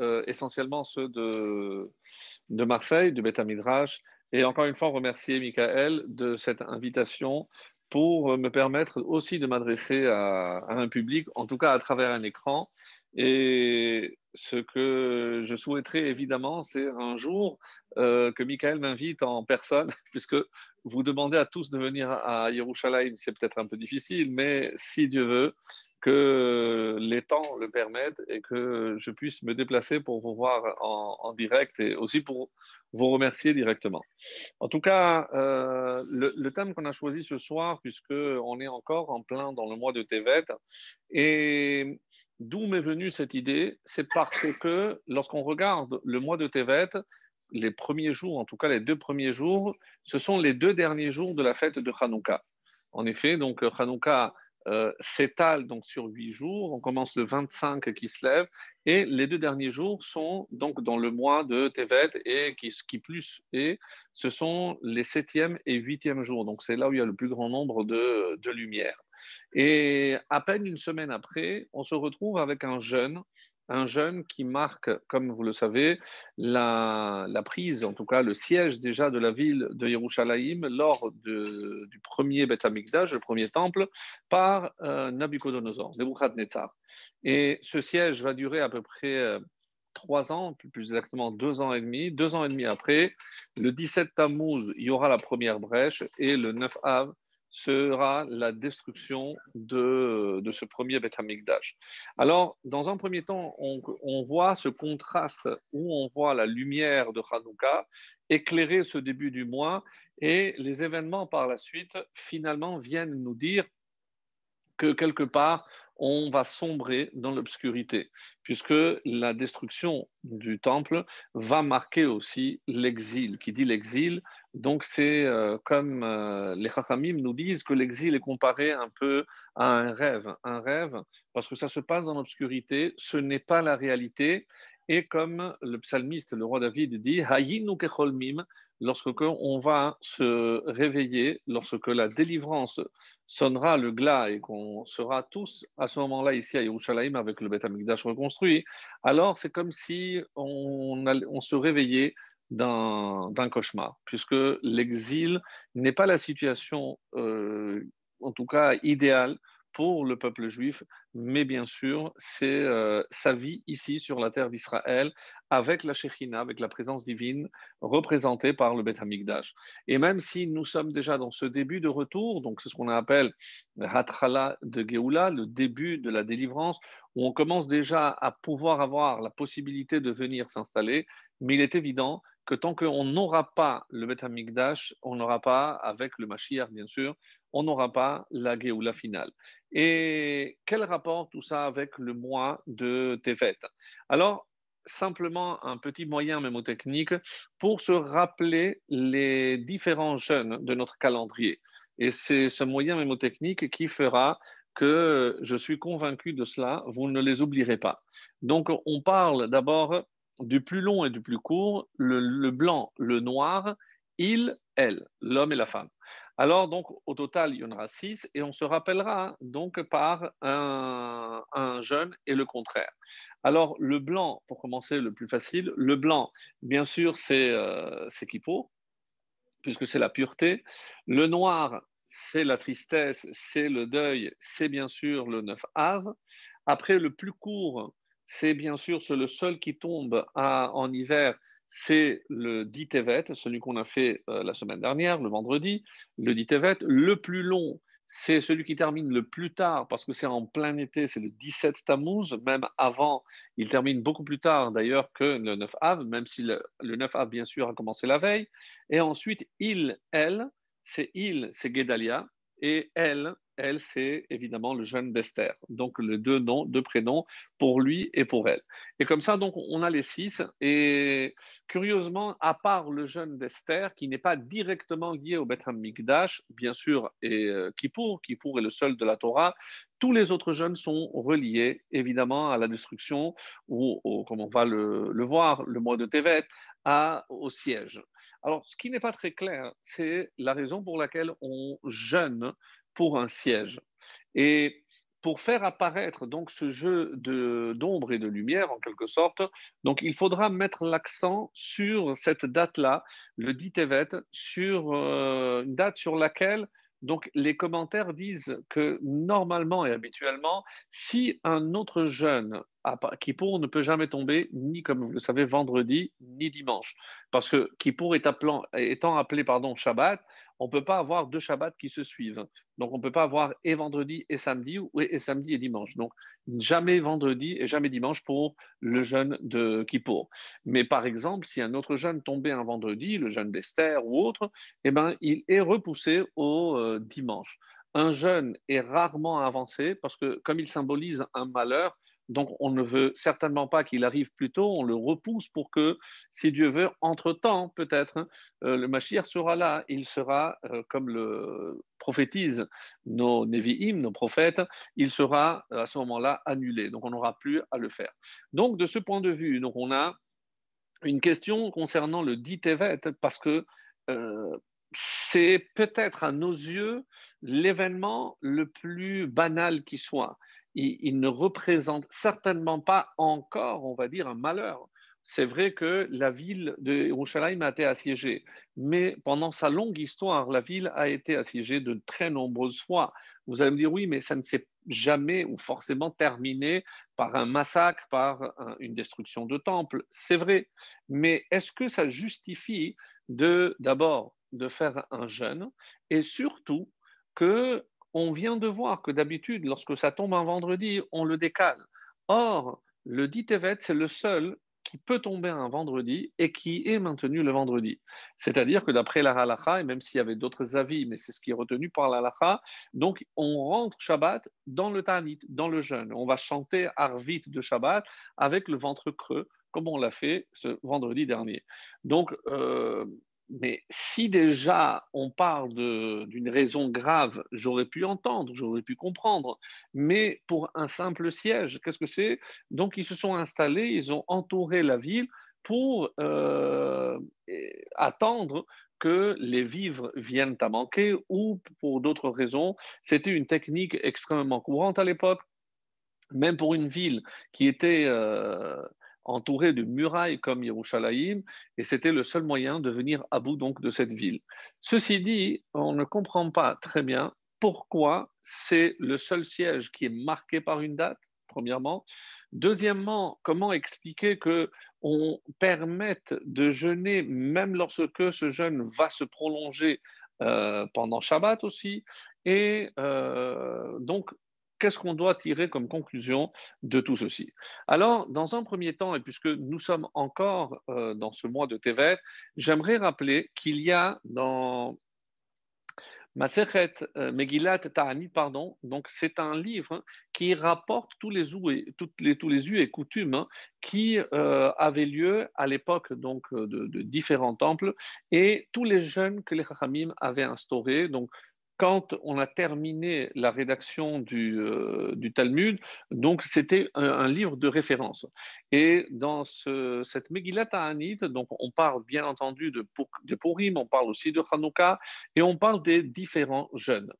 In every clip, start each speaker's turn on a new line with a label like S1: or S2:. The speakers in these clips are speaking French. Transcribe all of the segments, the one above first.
S1: euh, essentiellement ceux de, de Marseille, du Beth Midrash. Et encore une fois, remercier Michael de cette invitation pour me permettre aussi de m'adresser à, un public, en tout cas à travers un écran. Et ce que je souhaiterais évidemment, c'est un jour euh, que Michael m'invite en personne, puisque vous demandez à tous de venir à Yerushalayim, c'est peut-être un peu difficile, mais si Dieu veut, que les temps le permettent et que je puisse me déplacer pour vous voir en, direct et aussi pour vous remercier directement. En tout cas, euh, le, thème qu'on a choisi ce soir, puisqu'on est encore en plein dans le mois de Tevet, et d'où m'est venue cette idée, c'est parce que lorsqu'on regarde le mois de Tevet, les premiers jours, en tout cas les deux premiers jours, ce sont les deux derniers jours de la fête de Hanouka. En effet, donc Hanouka euh, s'étale donc sur huit jours. On commence le 25 qui se lève et les deux derniers jours sont donc dans le mois de Tevet et qui, qui plus est, ce sont les septième et huitième jours. Donc c'est là où il y a le plus grand nombre de, de lumières. Et à peine une semaine après, on se retrouve avec un jeûne un jeûne qui marque, comme vous le savez, la, prise, en tout cas le siège déjà de la ville de Yerushalayim lors du premier Beth Amikdash, le premier temple, par euh, Nabucodonosor, Nebuchadnezzar. Et ce siège va durer à peu près euh, trois ans, plus exactement deux ans et demi. Deux ans et demi après, le 17 Tammuz, il y aura la première brèche et le 9 Av, sera la destruction de, de ce premier Beth Amikdash. Alors, dans un premier temps, on, on, voit ce contraste où on voit la lumière de Hanouka éclairer ce début du mois et les événements par la suite, finalement, viennent nous dire que quelque part, on va sombrer dans l'obscurité, puisque la destruction du temple va marquer aussi l'exil. Qui dit l'exil, donc c'est euh, comme euh, les Chachamim nous disent que l'exil est comparé un peu à un rêve. Un rêve, parce que ça se passe dans l'obscurité, ce n'est pas la réalité, et comme le psalmiste, le roi David dit, lorsque on va se réveiller, lorsque la délivrance sonnera le glas et qu'on sera tous à ce moment-là ici à Yerushalayim avec le Beth reconstruit, alors c'est comme si on, on se réveillait d'un cauchemar, puisque l'exil n'est pas la situation, euh, en tout cas idéale, pour le peuple juif, mais bien sûr, c'est euh, sa vie ici sur la terre d'Israël, avec la Shekhinah, avec la présence divine représentée par le Beth Hamikdash. Et même si nous sommes déjà dans ce début de retour, donc c'est ce qu'on appelle Hatrala de Geoula, le début de la délivrance, où on commence déjà à pouvoir avoir la possibilité de venir s'installer, mais il est évident que tant qu'on n'aura pas le Beth Amikdash, on n'aura pas, avec le Mashiach bien sûr, on n'aura pas la Géoula finale. Et quel rapport tout ça avec le mois de Tevet? Alors, simplement un petit moyen mémotechnique pour se rappeler les différents jeûnes de notre calendrier. Et c'est ce moyen mémotechnique qui fera que je suis convaincu de cela, vous ne les oublierez pas. Donc, on parle d'abord du plus long et du plus court, le, blanc, le noir, il, elle, l'homme et la femme. Alors, donc, au total, il y en aura six et on se rappellera donc par un, jeune et le contraire. Alors, le blanc, pour commencer, le plus facile, le blanc, bien sûr, c'est euh, Kippour, puisque c'est la pureté. Le noir, c'est la tristesse, c'est le deuil, c'est bien sûr le neuf Av. Après, le plus court, c'est bien sûr le seul qui tombe en hiver, c'est le dit Tevet, celui qu'on a fait euh, la semaine dernière, le vendredi, le dit Tevet. Le plus long, c'est celui qui termine le plus tard, parce que c'est en plein été, c'est le 17 Tammuz, même avant, il termine beaucoup plus tard d'ailleurs que le 9 Av, même si le, le 9 Av, bien sûr, a commencé la veille. Et ensuite, il, elle, c'est il, c'est Gedalia, et elle, elle, c'est évidemment le jeune d'Esther. Donc, les deux noms, deux prénoms pour lui et pour elle. Et comme ça, donc, on a les six. Et curieusement, à part le jeune d'Esther, qui n'est pas directement lié au Beth Mikdash, bien sûr, et euh, Kippour, Kippour est le seul de la Torah, tous les autres jeunes sont reliés, évidemment, à la destruction, ou, comme on va le, voir, le mois de Tevet, au siège. Alors, ce qui n'est pas très clair, c'est la raison pour laquelle on jeûne pour un siège. Et pour faire apparaître donc ce jeu d'ombre et de lumière en quelque sorte, donc il faudra mettre l'accent sur cette date-là, le dit Tevet, sur euh, une date sur laquelle donc les commentaires disent que normalement et habituellement, si un autre jeûne Kippour ne peut jamais tomber ni, comme vous le savez, vendredi ni dimanche. Parce que Kippour est étant appelé pardon, Shabbat, on ne peut pas avoir deux Shabbats qui se suivent. Donc on ne peut pas avoir et vendredi et samedi, ou et samedi et dimanche. Donc jamais vendredi et jamais dimanche pour le jeûne de Kippour. Mais par exemple, si un autre jeûne tombait un vendredi, le jeûne d'Esther ou autre, eh ben, il est repoussé au euh, dimanche. Un jeûne est rarement avancé parce que comme il symbolise un malheur, donc, on ne veut certainement pas qu'il arrive plus tôt, on le repousse pour que, si Dieu veut, entre-temps, peut-être, hein, euh, le Mashiach sera là, il sera, euh, comme le prophétisent nos Nevi'im, nos prophètes, il sera à ce moment-là annulé. Donc, on n'aura plus à le faire. Donc, de ce point de vue, donc, on a une question concernant le dit Tevet, parce que euh, c'est peut-être à nos yeux l'événement le plus banal qui soit il, ne représente certainement pas encore, on va dire, un malheur. C'est vrai que la ville de Yerushalayim a été assiégée, mais pendant sa longue histoire, la ville a été assiégée de très nombreuses fois. Vous allez me dire, oui, mais ça ne s'est jamais ou forcément terminé par un massacre, par une destruction de temples. C'est vrai, mais est-ce que ça justifie de d'abord de faire un jeûne et surtout que on vient de voir que d'habitude, lorsque ça tombe un vendredi, on le décale. Or, le dit Tevet, c'est le seul qui peut tomber un vendredi et qui est maintenu le vendredi. C'est-à-dire que d'après la halakha, et même s'il y avait d'autres avis, mais c'est ce qui est retenu par la halakha, donc on rentre Shabbat dans le Tanit, dans le jeûne. On va chanter Arvit de Shabbat avec le ventre creux, comme on l'a fait ce vendredi dernier. Donc, euh, mais si déjà on parle d'une raison grave, j'aurais pu entendre, j'aurais pu comprendre. Mais pour un simple siège, qu'est-ce que c'est? Donc ils se sont installés, ils ont entouré la ville pour euh, attendre que les vivres viennent à manquer ou pour d'autres raisons. C'était une technique extrêmement courante à l'époque, même pour une ville qui était... Euh, entouré de murailles comme Yerushalayim, et c'était le seul moyen de venir à bout donc de cette ville. Ceci dit, on ne comprend pas très bien pourquoi c'est le seul siège qui est marqué par une date, premièrement. Deuxièmement, comment expliquer que on permette de jeûner même lorsque ce jeûne va se prolonger euh, pendant Shabbat aussi? Et euh, donc, qu'est-ce qu'on doit tirer comme conclusion de tout ceci? Alors, dans un premier temps, et puisque nous sommes encore euh, dans ce mois de Tevet, j'aimerais rappeler qu'il y a dans Masechet euh, Megillat Ta'anit, pardon, donc c'est un livre qui rapporte tous les et, les, tous les us et coutumes hein, qui euh, avaient lieu à l'époque donc de, différents temples et tous les jeûnes que les Chachamim avaient instaurés, quand on a terminé la rédaction du, euh, Talmud, donc c'était un, livre de référence. Et dans cette Megillat donc on parle bien entendu de, de Purim, on parle aussi de Hanouka, et on parle des différents jeunes.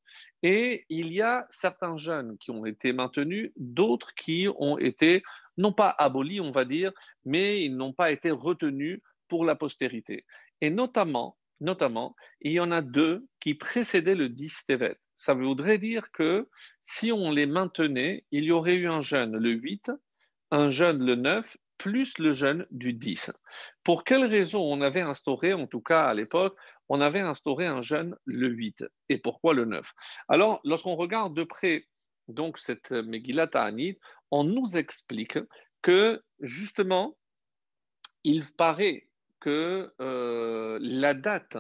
S1: Et il y a certains jeunes qui ont été maintenus, d'autres qui ont été non pas abolis, on va dire, mais ils n'ont pas été retenus pour la postérité. Et notamment, notamment, il y en a deux qui précédaient le 10 Tevet. Ça voudrait dire que si on les maintenait, il y aurait eu un jeûne le 8, un jeûne le 9, plus le jeûne du 10. Pour quelle raison on avait instauré, en tout cas à l'époque, on avait instauré un jeûne le 8 et pourquoi le 9 Alors, lorsqu'on regarde de près donc cette Megillat Ta'anit, on nous explique que justement, il paraît que euh, la date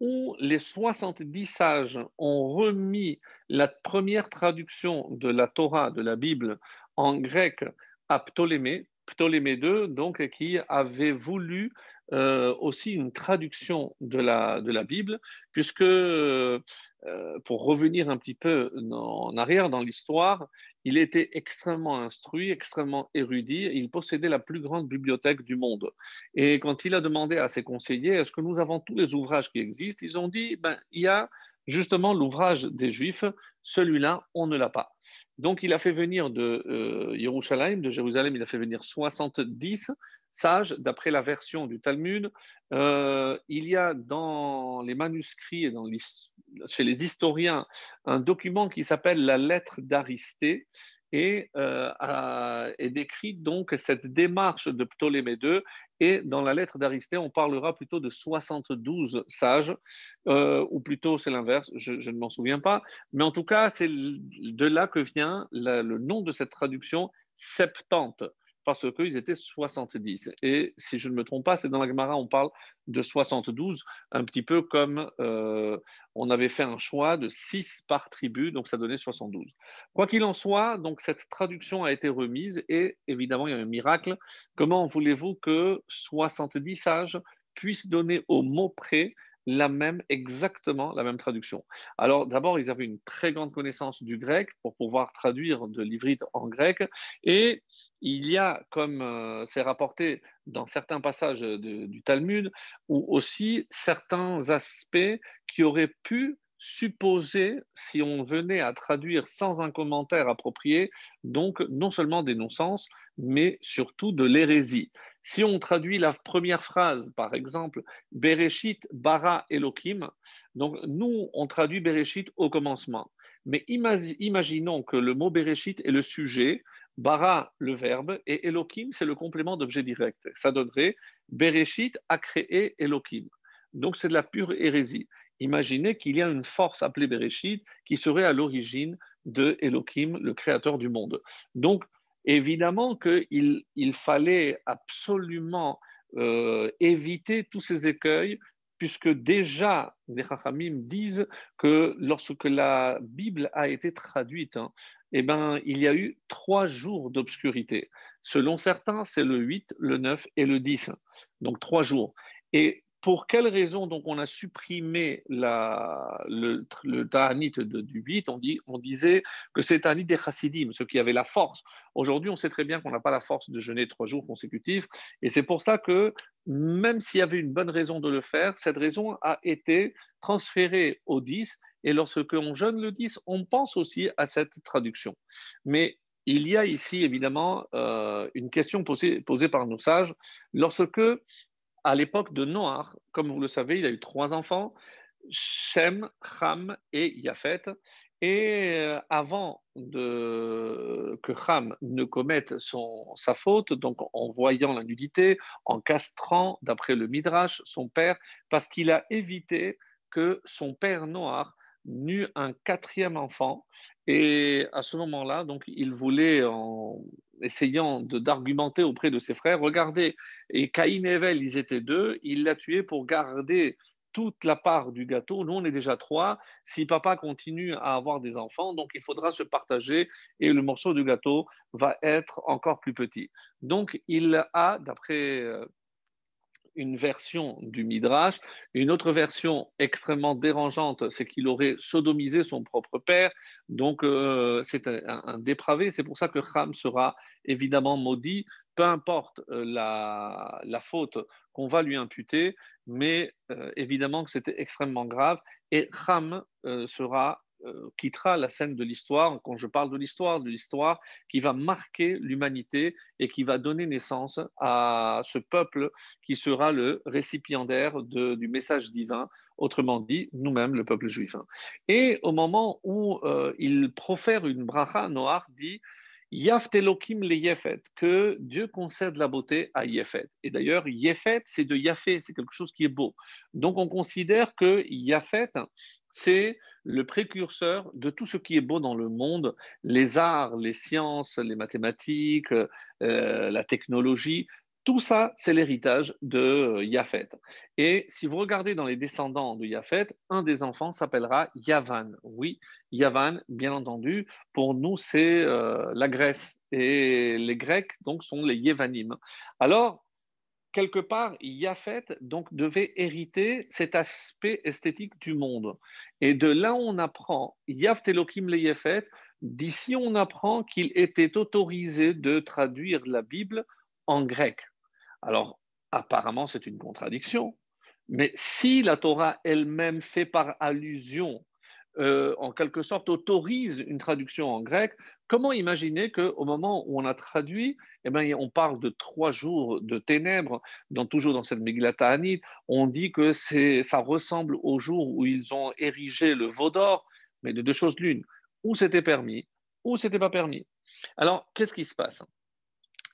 S1: où les 70 sages ont remis la première traduction de la Torah, de la Bible, en grec à Ptolémée, Ptolémée II, donc, qui avait voulu euh, aussi une traduction de la, de la Bible, puisque, euh, pour revenir un petit peu en arrière dans l'histoire, il était extrêmement instruit, extrêmement érudit, il possédait la plus grande bibliothèque du monde. Et quand il a demandé à ses conseillers, est-ce que nous avons tous les ouvrages qui existent Ils ont dit, ben, il y a Justement, l'ouvrage des Juifs, celui-là, on ne l'a pas. Donc, il a fait venir de euh, Jérusalem, de Jérusalem, il a fait venir 70 sages, d'après la version du Talmud. Euh, il y a dans les manuscrits et dans chez les historiens un document qui s'appelle la lettre d'Aristée et euh, donc cette démarche de Ptolémée II. Et dans la lettre d'Aristée, on parlera plutôt de 72 sages, euh, ou plutôt c'est l'inverse, je, ne m'en souviens pas. Mais en tout cas, c'est de là que vient le nom de cette traduction, Septante parce qu'ils étaient 70. Et si je ne me trompe pas, c'est dans la Gemara, on parle de 72, un petit peu comme euh, on avait fait un choix de 6 par tribu, donc ça donnait 72. Quoi qu'il en soit, donc cette traduction a été remise et évidemment, il y a un miracle. Comment voulez-vous que 70 sages puissent donner au mot près la même, exactement la même traduction. Alors d'abord, ils avaient une très grande connaissance du grec pour pouvoir traduire de l'ivrite en grec, et il y a, comme euh, c'est rapporté dans certains passages du Talmud, ou aussi certains aspects qui auraient pu supposer, si on venait à traduire sans un commentaire approprié, donc non seulement des non-sens, mais surtout de l'hérésie. Si on traduit la première phrase, par exemple, Bereshit bara Elohim, donc nous, on traduit Bereshit au commencement. Mais imaginons que le mot Bereshit est le sujet, bara le verbe, et Elohim, c'est le complément d'objet direct. Ça donnerait Bereshit a créé Elohim. Donc c'est de la pure hérésie. Imaginez qu'il y a une force appelée Bereshit qui serait à l'origine de Elohim, le créateur du monde. Donc Évidemment qu'il il fallait absolument euh, éviter tous ces écueils, puisque déjà les Chachamim disent que lorsque la Bible a été traduite, hein, eh ben, il y a eu trois jours d'obscurité. Selon certains, c'est le 8, le 9 et le 10. Donc trois jours. Et pour quelle raison donc on a supprimé le, le ta'anit du 8 on, dit, on disait que c'est ta'anit des chassidim, ceux qui avaient la force. Aujourd'hui, on sait très bien qu'on n'a pas la force de jeûner trois jours consécutifs. Et c'est pour ça que même s'il y avait une bonne raison de le faire, cette raison a été transférée au 10. Et lorsque on jeûne le 10, on pense aussi à cette traduction. Mais il y a ici évidemment euh, une question posée, posée par nos sages. Lorsque à l'époque de Noah, comme vous le savez, il a eu trois enfants, Shem, Ham et Yafet. Et euh, avant que Ham ne commette sa faute, donc en voyant la nudité, en castrant, d'après le Midrash, son père, parce qu'il a évité que son père Noah n'eut un quatrième enfant. Et à ce moment-là, donc, il voulait, en essayant d'argumenter auprès de ses frères, regardez, et Caïn et Evel, ils étaient deux, il l'a tué pour garder toute la part du gâteau. Nous, on est déjà trois. Si papa continue à avoir des enfants, donc il faudra se partager et le morceau du gâteau va être encore plus petit. Donc, il a, d'après euh, une version du Midrash. Une autre version extrêmement dérangeante, c'est qu'il aurait sodomisé son propre père. Donc, euh, c'est un, dépravé. C'est pour ça que Ham sera évidemment maudit, peu importe euh, la, faute qu'on va lui imputer, mais euh, évidemment que c'était extrêmement grave. Et Ham sera quittera la scène de l'histoire, quand je parle de l'histoire, de l'histoire qui va marquer l'humanité et qui va donner naissance à ce peuple qui sera le récipiendaire du message divin, autrement dit, nous-mêmes, le peuple juif. Et au moment où euh, il profère une bracha, Noach dit Yaft Elohim le Yefet, que Dieu concède la beauté à Yefet. Et d'ailleurs, Yefet, c'est de Yafé, c'est quelque chose qui est beau. Donc on considère que Yafet, c'est le précurseur de tout ce qui est beau dans le monde, les arts, les sciences, les mathématiques, euh, la technologie. Tout ça, c'est l'héritage de Yafet. Et si vous regardez dans les descendants de Yafet, un des enfants s'appellera Yavan. Oui, Yavan, bien entendu, pour nous, c'est euh, la Grèce. Et les Grecs, donc, sont les Yevanim. Alors, quelque part, Yafet devait hériter cet aspect esthétique du monde. Et de là, on apprend Yaft Elohim le Yafet. D'ici, on apprend qu'il était autorisé de traduire la Bible en grec. Alors, apparemment, c'est une contradiction. Mais si la Torah elle-même fait par allusion euh, en quelque sorte, autorise une traduction en grec, comment imaginer qu'au moment où on a traduit, eh bien, on parle de trois jours de ténèbres, dans, toujours dans cette Megillat on dit que ça ressemble au jour où ils ont érigé le veau d'or, mais de deux choses l'une, ou c'était permis, ou c'était pas permis. Alors, qu'est-ce qui se passe?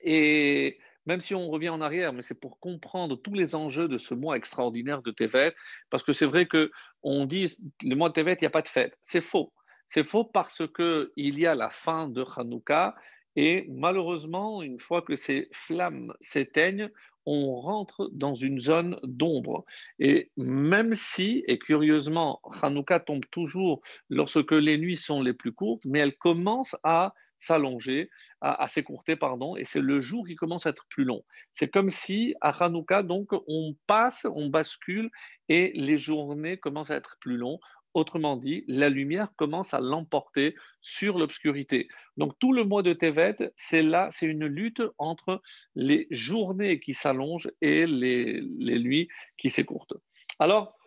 S1: Et même si on revient en arrière, mais c'est pour comprendre tous les enjeux de ce mois extraordinaire de Tevet, parce que c'est vrai que on dit le mois de Tevet, il n'y a pas de fête. C'est faux. C'est faux parce qu'il y a la fin de Hanouka et malheureusement, une fois que ces flammes s'éteignent, on rentre dans une zone d'ombre. Et même si, et curieusement, Hanouka tombe toujours lorsque les nuits sont les plus courtes, mais elle commence à s'allonger, à, s'écourter, pardon, et c'est le jour qui commence à être plus long. C'est comme si à Hanouka, donc, on passe, on bascule, et les journées commencent à être plus longues. Autrement dit, la lumière commence à l'emporter sur l'obscurité. Donc tout le mois de Tevet, c'est là, c'est une lutte entre les journées qui s'allongent et les, les nuits qui s'écourtent. Alors,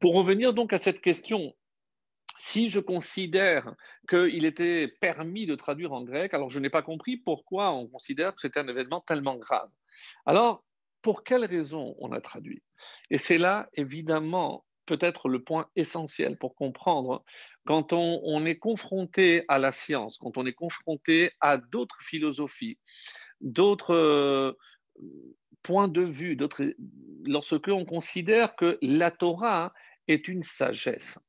S1: pour revenir donc à cette question si je considère qu'il était permis de traduire en grec, alors je n'ai pas compris pourquoi on considère que c'était un événement tellement grave. Alors, pour quelle raison on a traduit? Et c'est là, évidemment, peut-être le point essentiel pour comprendre quand on, est confronté à la science, quand on est confronté à d'autres philosophies, d'autres euh, points de vue, lorsque on considère que la Torah est une sagesse.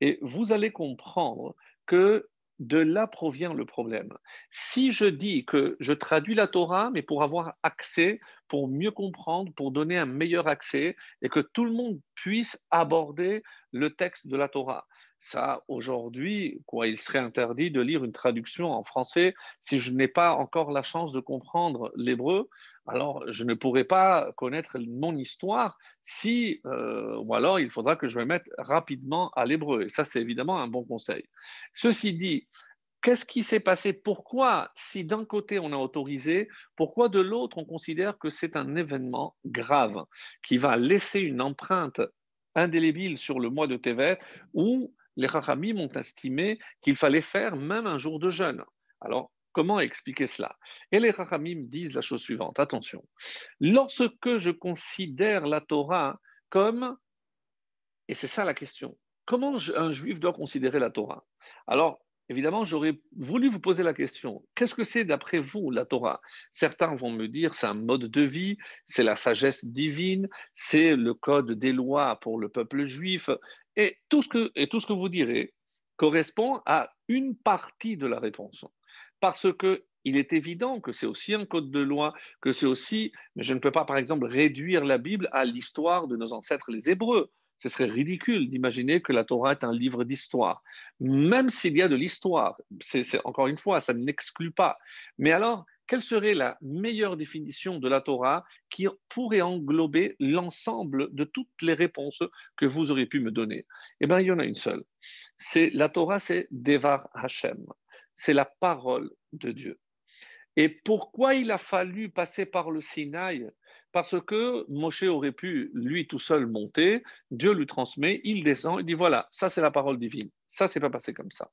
S1: Et vous allez comprendre que de là provient le problème. Si je dis que je traduis la Torah, mais pour avoir accès, pour mieux comprendre, pour donner un meilleur accès, et que tout le monde puisse aborder le texte de la Torah, ça, aujourd'hui, quoi, il serait interdit de lire une traduction en français si je n'ai pas encore la chance de comprendre l'hébreu. Alors, je ne pourrais pas connaître mon histoire si, euh, ou alors il faudra que je me mette rapidement à l'hébreu. Et ça, c'est évidemment un bon conseil. Ceci dit, Qu'est-ce qui s'est passé? Pourquoi, si d'un côté on a autorisé, pourquoi de l'autre on considère que c'est un événement grave qui va laisser une empreinte indélébile sur le mois de Tevet ou les Rachamim ont estimé qu'il fallait faire même un jour de jeûne. Alors, comment expliquer cela? Et les Rachamim disent la chose suivante, attention, lorsque je considère la Torah comme, et c'est ça la question, comment un juif doit considérer la Torah? Alors, Évidemment, j'aurais voulu vous poser la question, qu'est-ce que c'est d'après vous la Torah? Certains vont me dire, c'est un mode de vie, c'est la sagesse divine, c'est le code des lois pour le peuple juif, et tout ce que, et tout ce que vous direz correspond à une partie de la réponse. Parce que il est évident que c'est aussi un code de loi, que c'est aussi, mais je ne peux pas, par exemple, réduire la Bible à l'histoire de nos ancêtres les Hébreux. Ce serait ridicule d'imaginer que la Torah est un livre d'histoire. Même s'il y a de l'histoire, c'est, encore une fois, ça n'exclut pas. Mais alors, quelle serait la meilleure définition de la Torah qui pourrait englober l'ensemble de toutes les réponses que vous auriez pu me donner? Eh bien, il y en a une seule. C'est la Torah, c'est Devar Hashem. C'est la parole de Dieu. Et pourquoi il a fallu passer par le Sinaï parce que Moshe aurait pu, lui tout seul, monter, Dieu lui transmet, il descend, il dit voilà, ça c'est la parole divine, ça c'est pas passé comme ça.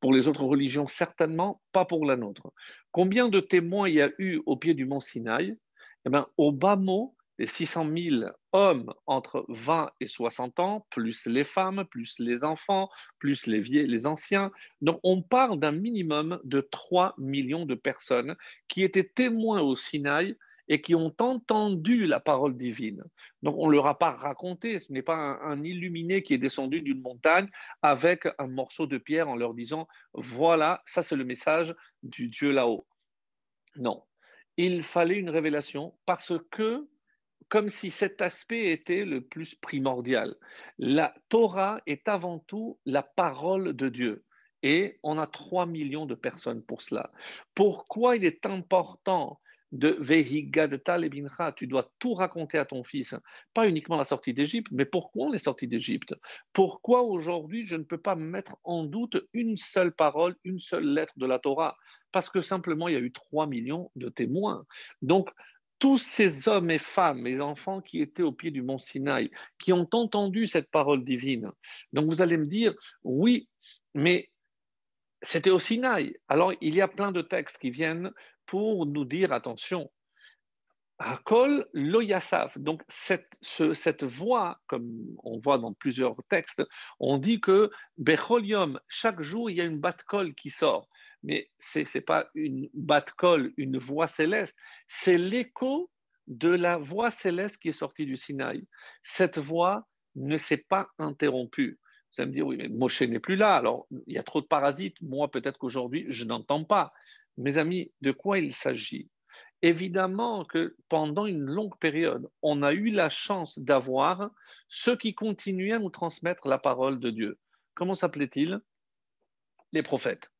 S1: Pour les autres religions, certainement, pas pour la nôtre. Combien de témoins il y a eu au pied du mont Sinaï? Eh bien, au bas mot, les 600 000 hommes entre 20 et 60 ans, plus les femmes, plus les enfants, plus les vieux, les anciens. Donc, on parle d'un minimum de 3 millions de personnes qui étaient témoins au Sinaï et qui ont entendu la parole divine. Donc on ne leur a pas raconté, ce n'est pas un, illuminé qui est descendu d'une montagne avec un morceau de pierre en leur disant, voilà, ça c'est le message du Dieu là-haut. Non, il fallait une révélation parce que, comme si cet aspect était le plus primordial, la Torah est avant tout la parole de Dieu. Et on a 3 millions de personnes pour cela. Pourquoi il est important de Vehigadta Lebincha, tu dois tout raconter à ton fils, pas uniquement la sortie d'Égypte, mais pourquoi on est sorti d'Égypte? Pourquoi aujourd'hui je ne peux pas mettre en doute une seule parole, une seule lettre de la Torah? Parce que simplement il y a eu 3 millions de témoins. Donc tous ces hommes et femmes, et enfants qui étaient au pied du mont Sinaï, qui ont entendu cette parole divine. Donc vous allez me dire, oui, mais c'était au Sinaï. Alors il y a plein de textes qui viennent pour nous dire, attention, Hakol lo Donc cette, cette voix, comme on voit dans plusieurs textes, on dit que Becholium, chaque jour il y a une batte-colle qui sort mais ce n'est pas une batte-colle, une voix céleste, c'est l'écho de la voix céleste qui est sortie du Sinaï. Cette voix ne s'est pas interrompue. Vous allez me dire, oui, mais Moshe n'est plus là, alors il y a trop de parasites, moi peut-être qu'aujourd'hui je n'entends pas. Mes amis, de quoi il s'agit? Évidemment que pendant une longue période, on a eu la chance d'avoir ceux qui continuaient à nous transmettre la parole de Dieu. Comment s'appelait-il Les prophètes.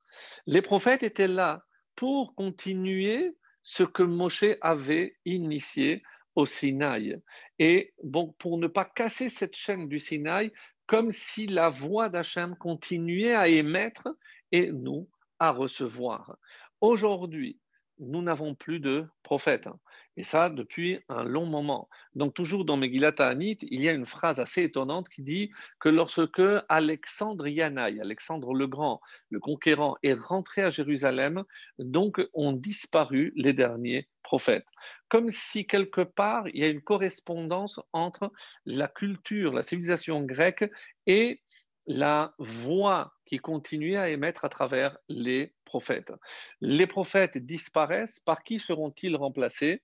S1: Les prophètes étaient là pour continuer ce que Moshe avait initié au Sinaï. Et bon, pour ne pas casser cette chaîne du Sinaï, comme si la voix d'Hachem continuait à émettre et nous à recevoir. Aujourd'hui, nous n'avons plus de prophètes. Hein. Et ça, depuis un long moment. Donc, toujours dans Megillat Ta'anit, il y a une phrase assez étonnante qui dit que lorsque Alexandre Yanaï, Alexandre le Grand, le conquérant, est rentré à Jérusalem, donc ont disparu les derniers prophètes. Comme si quelque part, il y a une correspondance entre la culture, la civilisation grecque et la voix qui continuait à émettre à travers les prophètes. Les prophètes disparaissent, par qui seront-ils remplacés?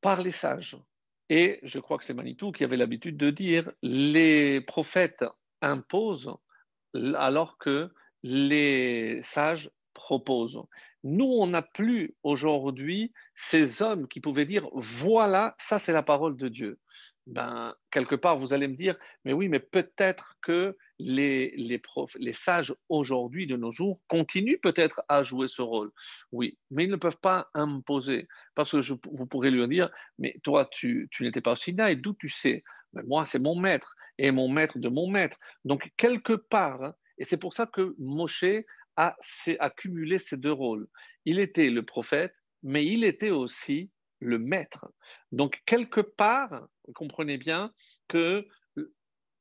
S1: Par les sages. Et je crois que c'est Manitou qui avait l'habitude de dire, les prophètes imposent alors que les sages proposent. Nous, on n'a plus aujourd'hui ces hommes qui pouvaient dire, voilà, ça c'est la parole de Dieu ben, quelque part, vous allez me dire, mais oui, mais peut-être que les, les, les sages aujourd'hui, de nos jours, continuent peut-être à jouer ce rôle. Oui, mais ils ne peuvent pas imposer. Parce que vous pourrez lui dire, mais toi, tu, tu n'étais pas au Sinaï, d'où tu sais? Mais Moi, c'est mon maître, et mon maître de mon maître. Donc, quelque part, hein, et c'est pour ça que Moshe a accumulé ces deux rôles. Il était le prophète, mais il était aussi le maître. Donc, quelque part, comprenez bien que euh,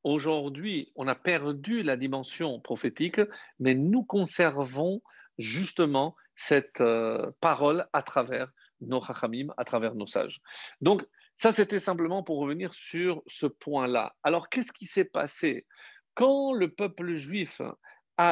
S1: aujourd'hui, on a perdu la dimension prophétique, mais nous conservons justement cette euh, parole à travers nos chachamim, à travers nos sages. Donc, ça, c'était simplement pour revenir sur ce point-là. Alors, qu'est-ce qui s'est passé? Quand le peuple juif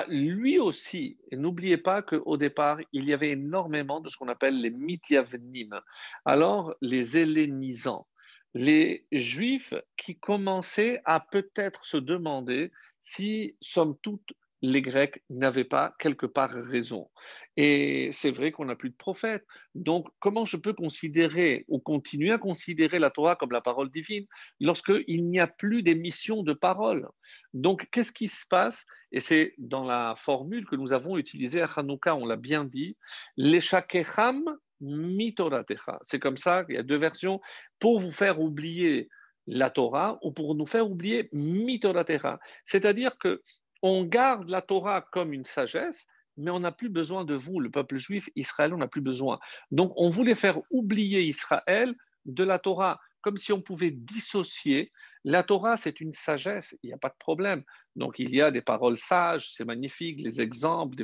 S1: lui aussi, et n'oubliez pas qu'au départ, il y avait énormément de ce qu'on appelle les mityavnim, alors les hellénisants, les juifs qui commençaient à peut-être se demander si, somme toute, les Grecs n'avaient pas quelque part raison. Et c'est vrai qu'on n'a plus de prophètes. Donc, comment je peux considérer ou continuer à considérer la Torah comme la parole divine lorsqu'il n'y a plus d'émission de parole? Donc, qu'est-ce qui se passe? Et c'est dans la formule que nous avons utilisée à Hanouka, on l'a bien dit, les shakecham mitoratecha. C'est comme ça qu'il y a deux versions pour vous faire oublier la Torah ou pour nous faire oublier mitoratecha. C'est-à-dire que on garde la Torah comme une sagesse, mais on n'a plus besoin de vous, le peuple juif, Israël, on n'a plus besoin. Donc on voulait faire oublier Israël de la Torah, comme si on pouvait dissocier. La Torah, c'est une sagesse, il n'y a pas de problème. Donc il y a des paroles sages, c'est magnifique, les exemples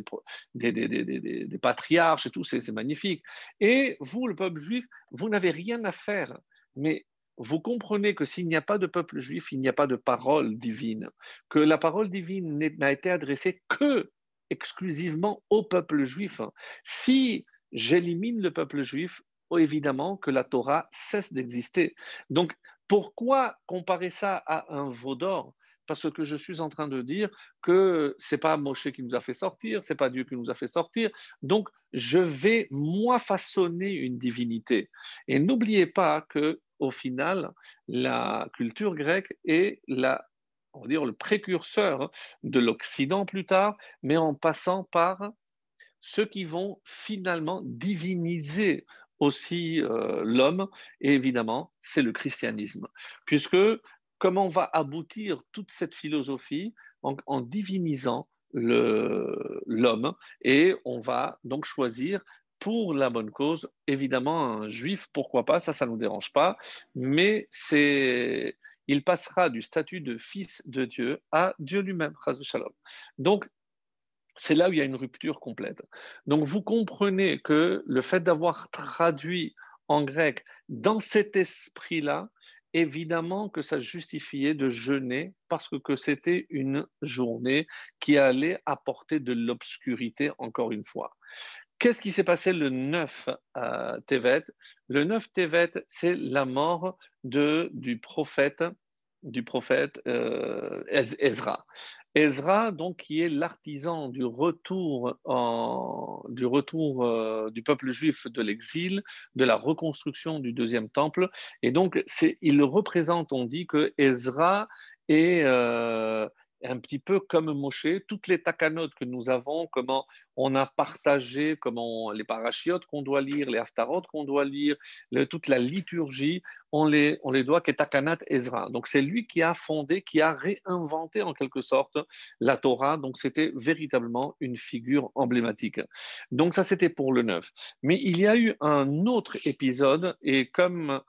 S1: des, des patriarches et tout, c'est magnifique. Et vous, le peuple juif, vous n'avez rien à faire. Mais vous comprenez que s'il n'y a pas de peuple juif, il n'y a pas de parole divine, que la parole divine n'a été adressée que exclusivement au peuple juif. Si j'élimine le peuple juif, oh, évidemment que la Torah cesse d'exister. Donc, pourquoi comparer ça à un veau d'or? Parce que je suis en train de dire que c'est pas Moshe qui nous a fait sortir, c'est pas Dieu qui nous a fait sortir. Donc, je vais moi façonner une divinité. Et n'oubliez pas que au final, la culture grecque est la, on va dire, le précurseur de l'Occident plus tard, mais en passant par ceux qui vont finalement diviniser aussi euh, l'homme, et évidemment, c'est le christianisme. Puisque comment va aboutir toute cette philosophie en, divinisant l'homme, et on va donc choisir pour la bonne cause. Évidemment, un juif, pourquoi pas, ça, ça ne nous dérange pas, mais c'est, il passera du statut de fils de Dieu à Dieu lui-même, Shalom. Donc, c'est là où il y a une rupture complète. Donc, vous comprenez que le fait d'avoir traduit en grec dans cet esprit-là, évidemment que ça justifiait de jeûner parce que, c'était une journée qui allait apporter de l'obscurité, encore une fois. Qu'est-ce qui s'est passé le 9 à Tevet Le 9 Tevet, c'est la mort de, du prophète du prophète euh, Ezra. Ezra, donc, qui est l'artisan du retour, euh, du peuple juif de l'exil, de la reconstruction du deuxième temple. Et donc, il représente, on dit que Ezra est, euh, un petit peu comme Moshe, toutes les takanotes que nous avons, comment on a partagé, comment les parachiotes qu'on doit lire, les haftarot qu'on doit lire, toute la liturgie, on les, on les doit qu'est takanat Ezra. Donc c'est lui qui a fondé, qui a réinventé en quelque sorte la Torah. Donc c'était véritablement une figure emblématique. Donc ça c'était pour le 9. Mais il y a eu un autre épisode et comme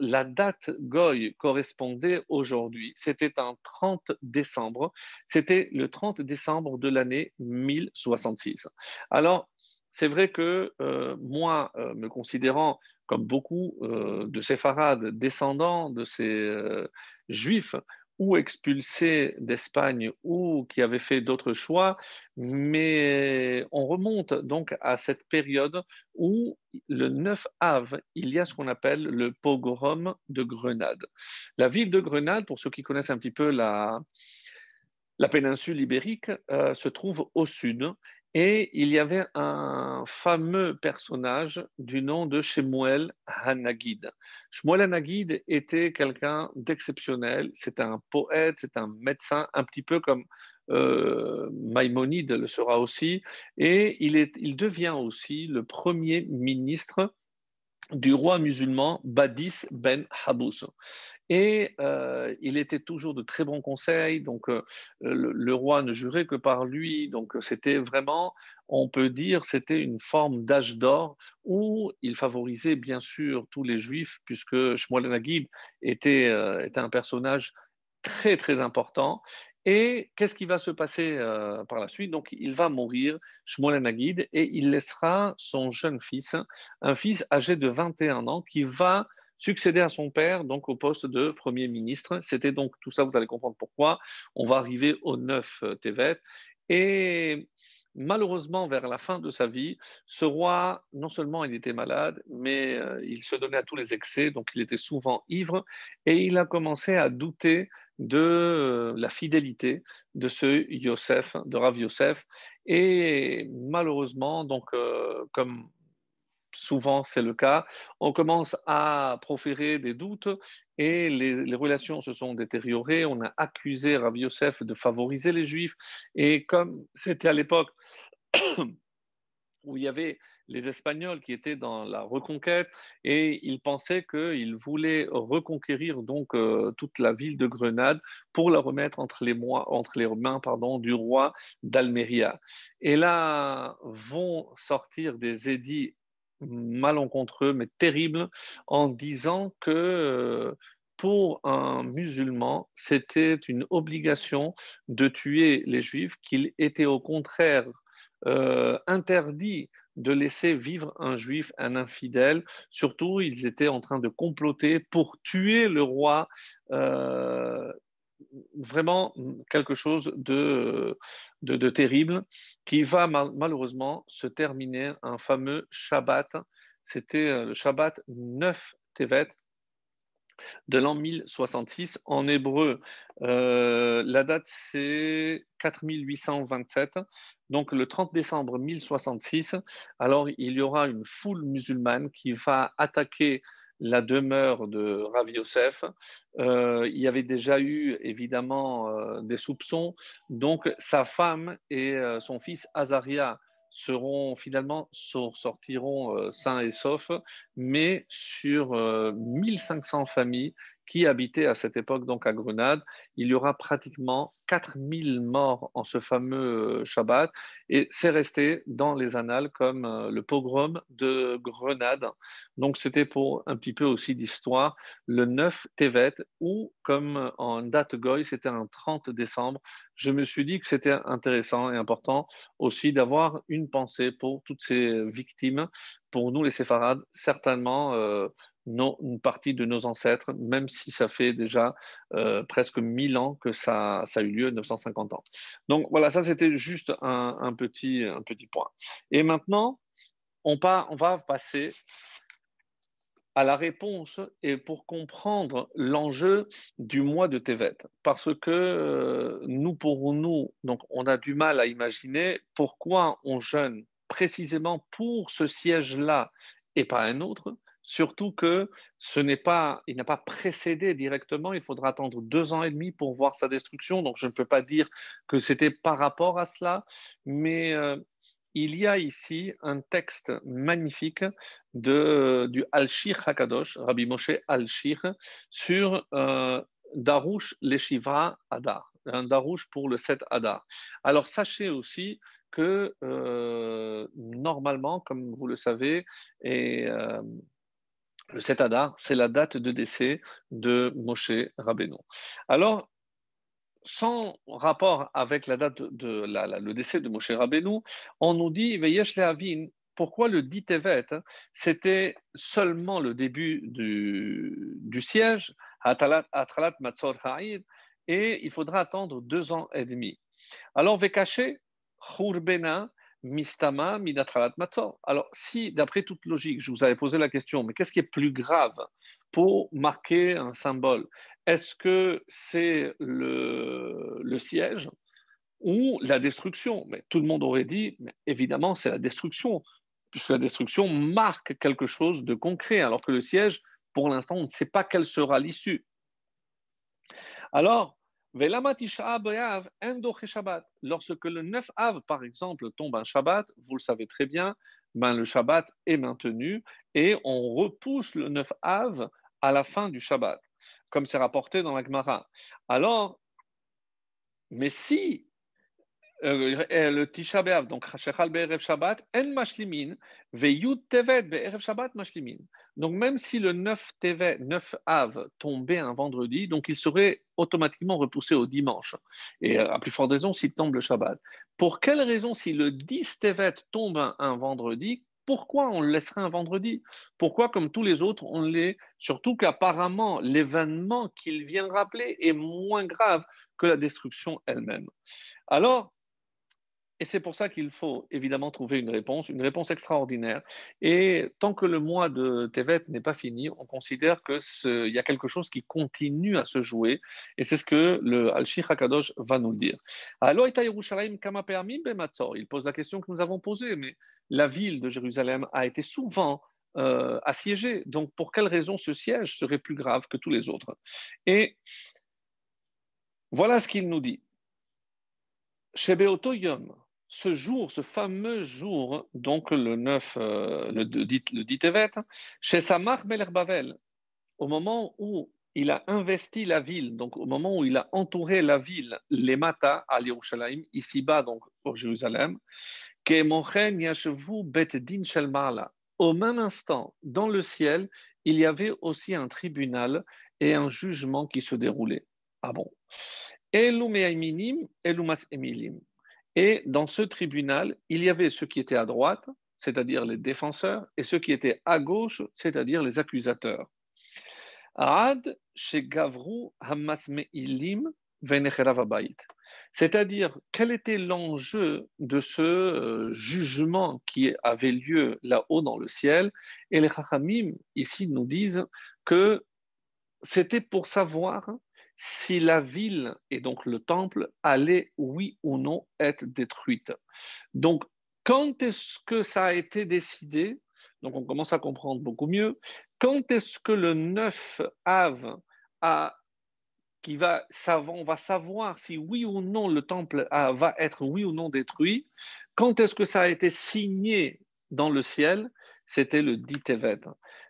S1: la date Goy correspondait aujourd'hui. C'était 30 décembre. C'était le 30 décembre de l'année 1066. Alors, c'est vrai que euh, moi, euh, me considérant comme beaucoup euh, de séfarades descendants de ces juifs, ou expulsés d'Espagne ou qui avaient fait d'autres choix, mais on remonte donc à cette période où le 9 av, il y a ce qu'on appelle le pogrom de Grenade. La ville de Grenade, pour ceux qui connaissent un petit peu la, la péninsule ibérique, euh, se trouve au sud et il y avait un fameux personnage du nom de Shemuel Hanagid. Shemuel Hanagid était quelqu'un d'exceptionnel. C'est un poète, c'est un médecin, un petit peu comme euh, Maïmonide le sera aussi. Et il, il devient aussi le premier ministre du roi musulman Badis ben Habous. Et euh, il était toujours de très bons conseils, donc euh, le, roi ne jurait que par lui, donc c'était vraiment, on peut dire, c'était une forme d'âge d'or où il favorisait bien sûr tous les juifs, puisque Shmuel Naguib était, euh, était un personnage très très important. Et qu'est-ce qui va se passer par la suite? Donc, il va mourir, Shmuel Nagid, et il laissera son jeune fils, un fils âgé de 21 ans, qui va succéder à son père, donc au poste de Premier ministre. C'était donc tout ça, vous allez comprendre pourquoi. On va arriver au 9 euh, Tevet. Et malheureusement, vers la fin de sa vie, ce roi, non seulement il était malade, mais euh, il se donnait à tous les excès, donc il était souvent ivre, et il a commencé à douter de euh, la fidélité de ce Yosef, de Rav Yosef. Et malheureusement, donc, comme souvent c'est le cas, on commence à proférer des doutes et les, relations se sont détériorées. On a accusé Rav Yosef de favoriser les Juifs. Et comme c'était à l'époque où il y avait les Espagnols qui étaient dans la reconquête et ils pensaient qu'ils voulaient reconquérir donc euh, toute la ville de Grenade pour la remettre entre les, entre les mains pardon, du roi d'Almeria. Et là vont sortir des édits malencontreux mais terribles en disant que euh, pour un musulman, c'était une obligation de tuer les juifs, qu'il était au contraire euh, interdit de laisser vivre un juif, un infidèle. Surtout, ils étaient en train de comploter pour tuer le roi. Euh, vraiment quelque chose de, de, terrible qui va malheureusement se terminer un fameux Shabbat. C'était euh, le Shabbat 9 Tevet de l'an 1066. En hébreu, euh, la date c'est 4827. Donc le 30 décembre 1066, alors il y aura une foule musulmane qui va attaquer la demeure de Rav Yosef. Euh, il y avait déjà eu évidemment euh, des soupçons. Donc sa femme et son fils Azaria seront finalement sortiront euh, sains et saufs, mais sur 1500 euh, familles qui habitaient à cette époque donc à Grenade. Il y aura pratiquement 4000 morts en ce fameux euh, Shabbat et c'est resté dans les annales comme euh, le pogrom de Grenade. Donc c'était pour un petit peu aussi d'histoire le 9 Tevet ou comme en date goy c'était un 30 décembre. Je me suis dit que c'était intéressant et important aussi d'avoir une pensée pour toutes ces victimes. Pour nous les séfarades, certainement euh, une partie de nos ancêtres, même si ça fait déjà euh, presque 1000 ans que ça, a eu lieu, 950 ans. Donc voilà, ça c'était juste un, petit, un petit point. Et maintenant, on, on va passer à la réponse et pour comprendre l'enjeu du mois de Tevet. Parce que euh, nous, pour nous, donc on a du mal à imaginer pourquoi on jeûne précisément pour ce siège-là et pas un autre, Surtout que ce n'est pas, il n'a pas précédé directement. Il faudra attendre deux ans et demi pour voir sa destruction. Donc je ne peux pas dire que c'était par rapport à cela, mais euh, il y a ici un texte magnifique de, du Al-Shir Hakadosh, Rabbi Moshe Al-Shir, sur euh, Darouche Leshivra Adar, un Darouche pour le 7 Adar. Alors sachez aussi que euh, normalement, comme vous le savez, et euh, le 7 Adar, c'est la date de décès de Moshe Rabbeinu. Alors, sans rapport avec la date de le décès de Moshe Rabbeinu, on nous dit Veyesh Lehavin, pourquoi le dit Tevet C'était seulement le début du, du siège, Atralat Matzor Ha'ir, et il faudra attendre deux ans et demi. Alors, Vekaché, Mistama. Alors, si, d'après toute logique, je vous avais posé la question, mais qu'est-ce qui est plus grave pour marquer un symbole? Est-ce que c'est le, le, siège ou la destruction? Mais tout le monde aurait dit, mais évidemment, c'est la destruction, puisque la destruction marque quelque chose de concret, alors que le siège, pour l'instant, on ne sait pas quelle sera l'issue. Alors, Lorsque le 9 Av, par exemple, tombe un Shabbat, vous le savez très bien, ben le Shabbat est maintenu et on repousse le 9 Av à la fin du Shabbat, comme c'est rapporté dans la Gemara. Alors, mais si le Tisha B'Av, donc Be'erev Shabbat, En Mashlimin, Ve'yud Tevet Be'erev Shabbat Mashlimin. Donc même si le 9 Tevet, 9 Av tombait un vendredi, donc il serait automatiquement repoussé au dimanche. Et euh, à plus forte raison s'il tombe le Shabbat. Pour quelle raison, si le 10 Tevet tombe un, un vendredi, pourquoi on le laisserait un vendredi? Pourquoi, comme tous les autres, on l'est Surtout qu'apparemment, l'événement qu'il vient rappeler est moins grave que la destruction elle-même? Alors, et c'est pour ça qu'il faut évidemment trouver une réponse, une réponse extraordinaire. Et tant que le mois de Tevet n'est pas fini, on considère qu'il y a quelque chose qui continue à se jouer. Et c'est ce que le Al-Shir HaKadosh va nous dire. Il pose la question que nous avons posée, mais la ville de Jérusalem a été souvent euh, assiégée. Donc pour quelle raison ce siège serait plus grave que tous les autres? Et voilà ce qu'il nous dit. Ce jour, ce fameux jour, donc le 9, euh, le, dit, le dit chez Samach Meler Bavel, au moment où il a investi la ville, donc au moment où il a entouré la ville, les Mata à Yerushalayim, ici-bas, donc au Jérusalem, au même instant, dans le ciel, il y avait aussi un tribunal et un jugement qui se déroulait. Ah bon Elumeiminim, Elumas Emilim. Et dans ce tribunal, il y avait ceux qui étaient à droite, c'est-à-dire les défenseurs, et ceux qui étaient à gauche, c'est-à-dire les accusateurs. Ad C'est-à-dire, quel était l'enjeu de ce euh, jugement qui avait lieu là-haut dans le ciel? Et les Chachamim, ici, nous disent que c'était pour savoir si la ville et donc le temple allaient, oui ou non, être détruite. Donc, quand est-ce que ça a été décidé? Donc, on commence à comprendre beaucoup mieux. Quand est-ce que le 9 Av qui va, on va savoir si oui ou non le temple va être oui ou non détruit? Quand est-ce que ça a été signé dans le ciel? C'était le dit Tevet.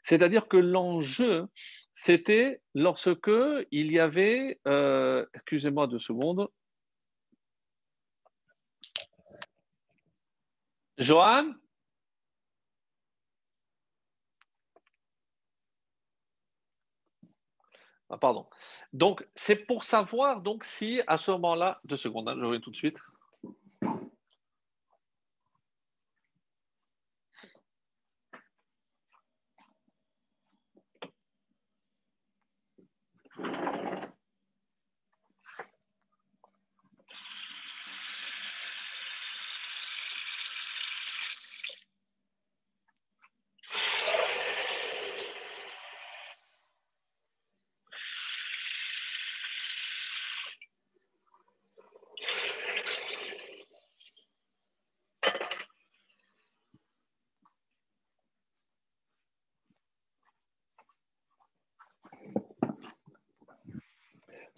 S1: C'est-à-dire que l'enjeu, c'était lorsque il y avait, euh, excusez-moi deux secondes, Johan? Ah, Pardon. Donc, c'est pour savoir donc si à ce moment-là, deux secondes, hein, je reviens tout de suite.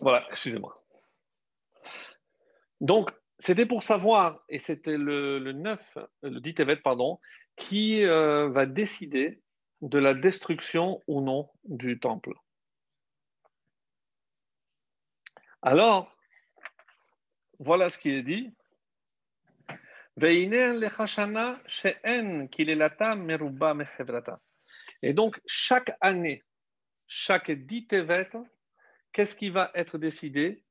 S1: Voilà, excusez-moi. Donc, c'était pour savoir, et c'était le, 9, le 10 Tevet, pardon, qui euh, va décider de la destruction ou non du temple. Alors, voilà ce qui est dit. Et donc, chaque année, chaque 10 Tevet, qu'est-ce qui va être décidé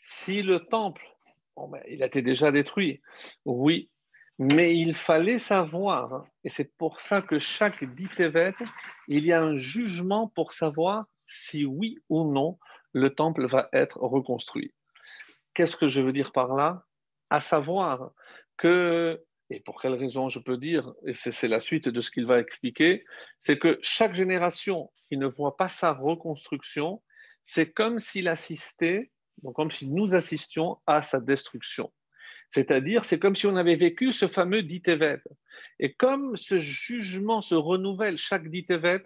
S1: si le temple, ben, il a été déjà détruit, oui, mais il fallait savoir, hein, et c'est pour ça que chaque dit il y a un jugement pour savoir si oui ou non le temple va être reconstruit. Qu'est-ce que je veux dire par là? À savoir que, et pour quelle raison je peux dire, et c'est la suite de ce qu'il va expliquer, c'est que chaque génération qui ne voit pas sa reconstruction, c'est comme s'il assistait, donc comme si nous assistions à sa destruction. C'est-à-dire, c'est comme si on avait vécu ce fameux Ditevet. Et comme ce jugement se renouvelle chaque Ditevet,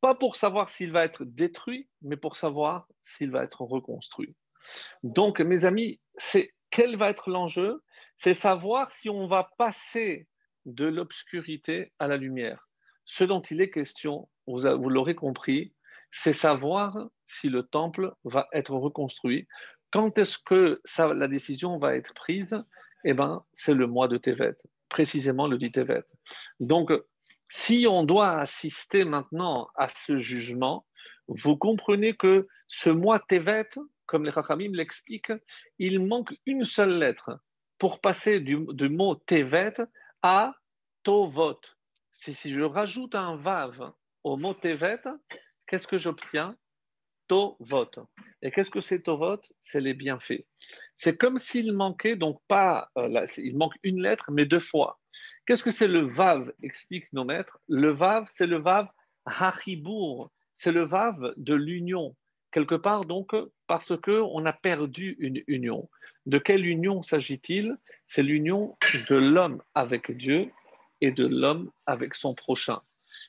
S1: pas pour savoir s'il va être détruit, mais pour savoir s'il va être reconstruit. Donc, mes amis, c'est quel va être l'enjeu? C'est savoir si on va passer de l'obscurité à la lumière. Ce dont il est question, vous l'aurez compris, c'est savoir si le temple va être reconstruit. Quand est-ce que la décision va être prise? Eh bien, c'est le mois de Tevet, précisément le dit Tevet. Donc, si on doit assister maintenant à ce jugement, vous comprenez que ce mois Tevet, comme les Chachamim l'expliquent, il manque une seule lettre pour passer du, mot Tevet à Tovot. Si, je rajoute un Vav au mot Tevet, qu'est-ce que j'obtiens? Tovot. Et qu'est-ce que c'est Tovot C'est les bienfaits. C'est comme s'il manquait, donc pas, euh, il manque une lettre, mais deux fois. Qu'est-ce que c'est le Vav? Explique nos maîtres. Le Vav, c'est le Vav Hachibour, c'est le Vav de l'union. Quelque part, donc, parce qu'on a perdu une union. De quelle union s'agit-il? C'est l'union de l'homme avec Dieu et de l'homme avec son prochain.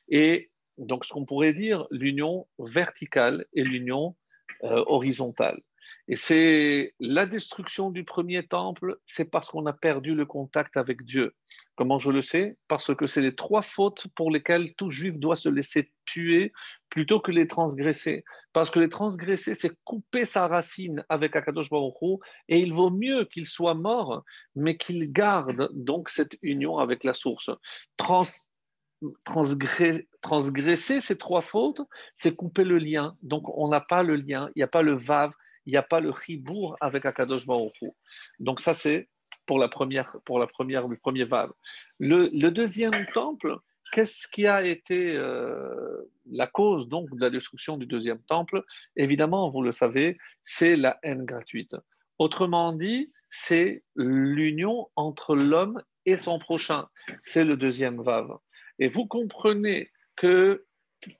S1: Et donc ce qu'on pourrait dire l'union verticale et l'union euh, horizontale. Et c'est la destruction du premier temple, c'est parce qu'on a perdu le contact avec Dieu. Comment je le sais? Parce que c'est les trois fautes pour lesquelles tout juif doit se laisser tuer plutôt que les transgresser. Parce que les transgresser, c'est couper sa racine avec Akadosh Baruch et il vaut mieux qu'il soit mort, mais qu'il garde donc cette union avec la source. Trans transgresser, ces trois fautes, c'est couper le lien. Donc, on n'a pas le lien, il n'y a pas le vav, il n'y a pas le ribour avec Akadosh Baruch Donc, ça, c'est pour la première, pour la première, le premier vav. Le, deuxième temple, qu'est-ce qui a été euh, la cause donc de la destruction du deuxième temple? Évidemment, vous le savez, c'est la haine gratuite. Autrement dit, c'est l'union entre l'homme et son prochain. C'est le deuxième vav. Et vous comprenez que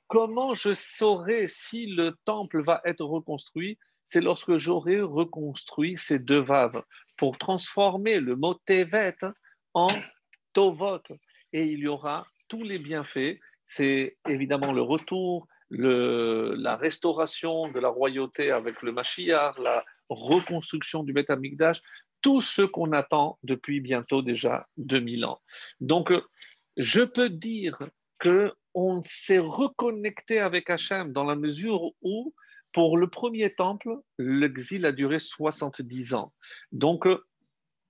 S1: comment je saurai si le temple va être reconstruit? C'est lorsque j'aurai reconstruit ces deux vaves pour transformer le mot Tevet en Tovot. Et il y aura tous les bienfaits. C'est évidemment le retour, la restauration de la royauté avec le Mashiach, la reconstruction du Beth tout ce qu'on attend depuis bientôt déjà 2000 ans. Donc, je peux dire qu'on s'est reconnecté avec Hachem dans la mesure où, pour le premier temple, l'exil a duré 70 ans. Donc,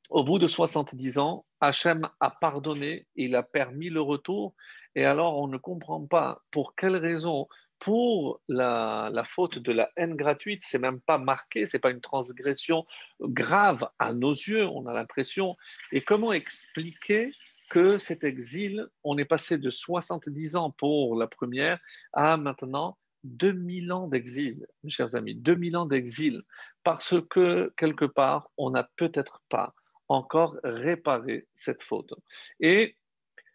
S1: au bout de 70 ans, Hachem a pardonné, il a permis le retour, et alors on ne comprend pas pour quelle raison pour la, faute de la haine gratuite, c'est même pas marqué, c'est pas une transgression grave à nos yeux, on a l'impression. Et comment expliquer que cet exil, on est passé de 70 ans pour la première à maintenant 2000 ans d'exil, mes chers amis, 2000 ans d'exil, parce que quelque part, on n'a peut-être pas encore réparé cette faute. Et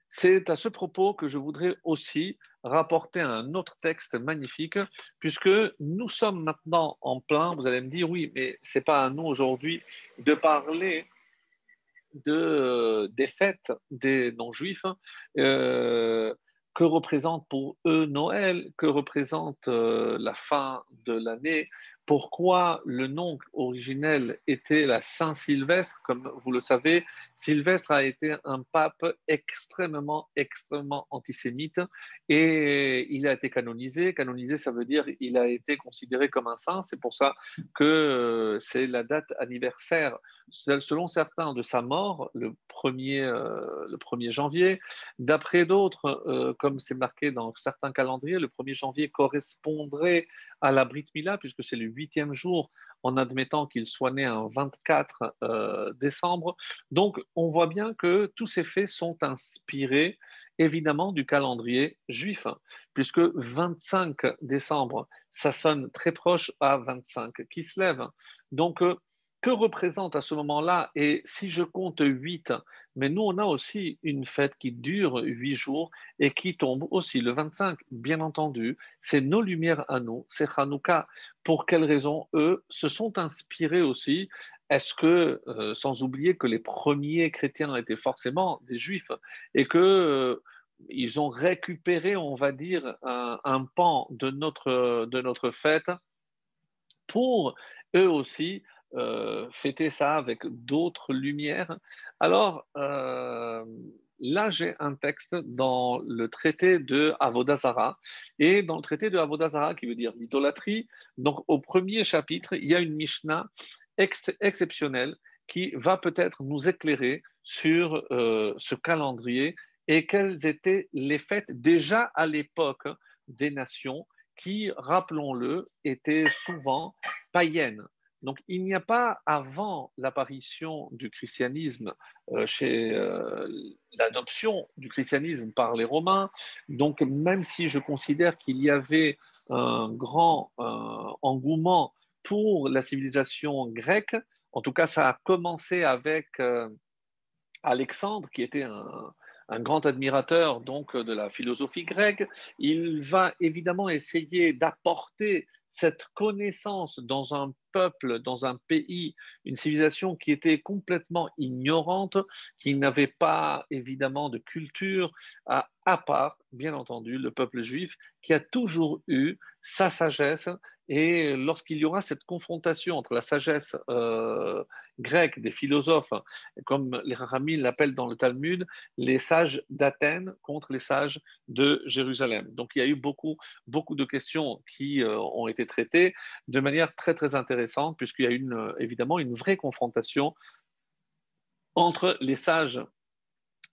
S1: c'est à ce propos que je voudrais aussi rapporter un autre texte magnifique, puisque nous sommes maintenant en plein, vous allez me dire, oui, mais ce n'est pas à nous aujourd'hui de parler de, des fêtes des non-juifs. Euh, que représente pour eux Noël, que représente euh, la fin de l'année, pourquoi le nom originel était la Saint-Sylvestre. Comme vous le savez, Sylvestre a été un pape extrêmement, extrêmement antisémite et il a été canonisé. Canonisé, ça veut dire il a été considéré comme un saint. C'est pour ça que euh, c'est la date anniversaire, selon certains, de sa mort, le 1er, euh, le 1er janvier. D'après d'autres, euh, comme c'est marqué dans certains calendriers, le 1er janvier correspondrait à la Brit Mila, puisque c'est le huitième jour, en admettant qu'il soit né un 24 euh, décembre. Donc, on voit bien que tous ces faits sont inspirés évidemment du calendrier juif, puisque 25 décembre, ça sonne très proche à 25 qui se lève. Donc, euh, que représente à ce moment-là Et si je compte 8, mais nous, on a aussi une fête qui dure 8 jours et qui tombe aussi le 25, bien entendu. C'est nos lumières à nous, c'est Hanouka. Pour quelles raisons Eux se sont inspirés aussi? Est-ce que, euh, sans oublier que les premiers chrétiens étaient forcément des juifs et que... Euh, ils ont récupéré, on va dire, un, un pan de notre, de notre fête pour eux aussi euh, fêter ça avec d'autres lumières. Alors, euh, là, j'ai un texte dans le traité de Avodazara. Et dans le traité de Avodazara, qui veut dire l'idolâtrie, donc au premier chapitre, il y a une Mishnah exceptionnelle qui va peut-être nous éclairer sur euh, ce calendrier et quelles étaient les fêtes déjà à l'époque des nations qui, rappelons-le, étaient souvent païennes. Donc il n'y a pas, avant l'apparition du christianisme, euh, chez euh, l'adoption du christianisme par les Romains, donc même si je considère qu'il y avait un grand euh, engouement pour la civilisation grecque, en tout cas ça a commencé avec Alexandre, qui était un, un grand admirateur donc de la philosophie grecque, il va évidemment essayer d'apporter cette connaissance dans un peuple, dans un pays, une civilisation qui était complètement ignorante, qui n'avait pas évidemment de culture, à, à part, bien entendu, le peuple juif, qui a toujours eu sa sagesse et lorsqu'il y aura cette confrontation entre la sagesse euh, grecque des philosophes, comme les Rami l'appellent dans le Talmud, les sages d'Athènes contre les sages de Jérusalem. Donc il y a eu beaucoup, beaucoup de questions qui euh, ont été traitées de manière très, très intéressante, puisqu'il y a eu évidemment une vraie confrontation entre les sages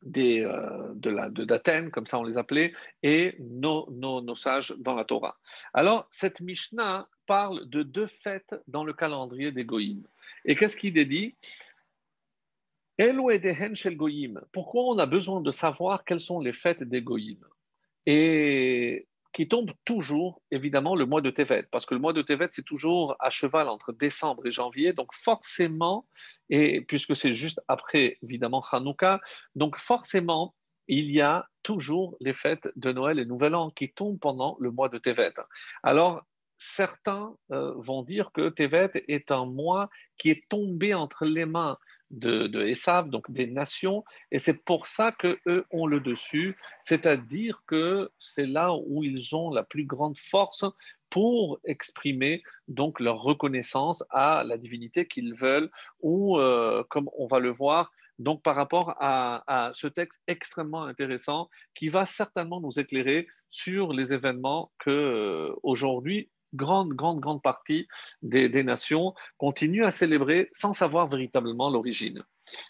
S1: des, euh, de d'Athènes, comme ça on les appelait, et nos, nos, sages dans la Torah. Alors, cette Mishnah parle de deux fêtes dans le calendrier des Goïm. Et qu'est-ce qu'il dit? Pourquoi on a besoin de savoir quelles sont les fêtes des Goïm Et qui tombe toujours, évidemment, le mois de Tevet, parce que le mois de Tevet, c'est toujours à cheval entre décembre et janvier, donc forcément, et puisque c'est juste après, évidemment, Hanouka, donc forcément, il y a toujours les fêtes de Noël et Nouvel An qui tombent pendant le mois de Tevet. Alors, certains euh, vont dire que Tevet est un mois qui est tombé entre les mains de, de donc des nations, et c'est pour ça qu'eux ont le dessus, c'est-à-dire que c'est là où ils ont la plus grande force pour exprimer donc leur reconnaissance à la divinité qu'ils veulent, ou euh, comme on va le voir, donc par rapport à, ce texte extrêmement intéressant qui va certainement nous éclairer sur les événements que euh, aujourd'hui grande, grande, grande partie des, des, nations continuent à célébrer sans savoir véritablement l'origine.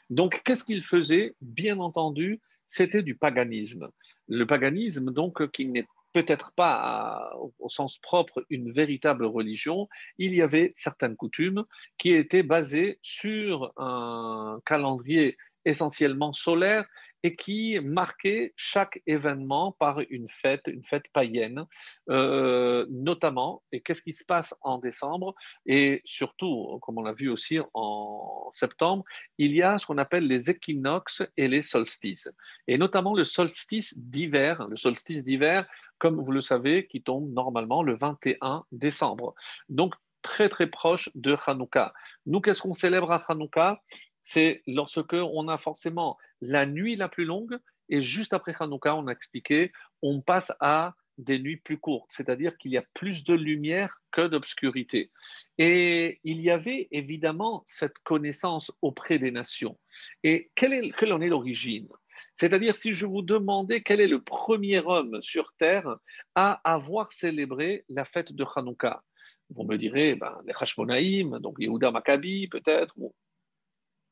S1: Donc, qu'est-ce qu'ils faisaient? Bien entendu, c'était du paganisme. Le paganisme, donc, qui n'est peut-être pas au sens propre une véritable religion, il y avait certaines coutumes qui étaient basées sur un calendrier essentiellement solaire et qui marquait chaque événement par une fête, une fête païenne, euh, notamment, et qu'est-ce qui se passe en décembre, et surtout, comme on l'a vu aussi en septembre, il y a ce qu'on appelle les équinoxes et les solstices, et notamment le solstice d'hiver, le solstice d'hiver, comme vous le savez, qui tombe normalement le 21 décembre. Donc, très très proche de Hanouka. Nous, qu'est-ce qu'on célèbre à Hanouka? C'est lorsque on a forcément la nuit la plus longue et juste après Hanouka, on a expliqué, on passe à des nuits plus courtes, c'est-à-dire qu'il y a plus de lumière que d'obscurité. Et il y avait évidemment cette connaissance auprès des nations. Et quelle, est, quelle en est l'origine? C'est-à-dire si je vous demandais quel est le premier homme sur Terre à avoir célébré la fête de Hanouka, vous me direz ben, les Hashmonaïm, donc Yehuda Maccabi peut-être,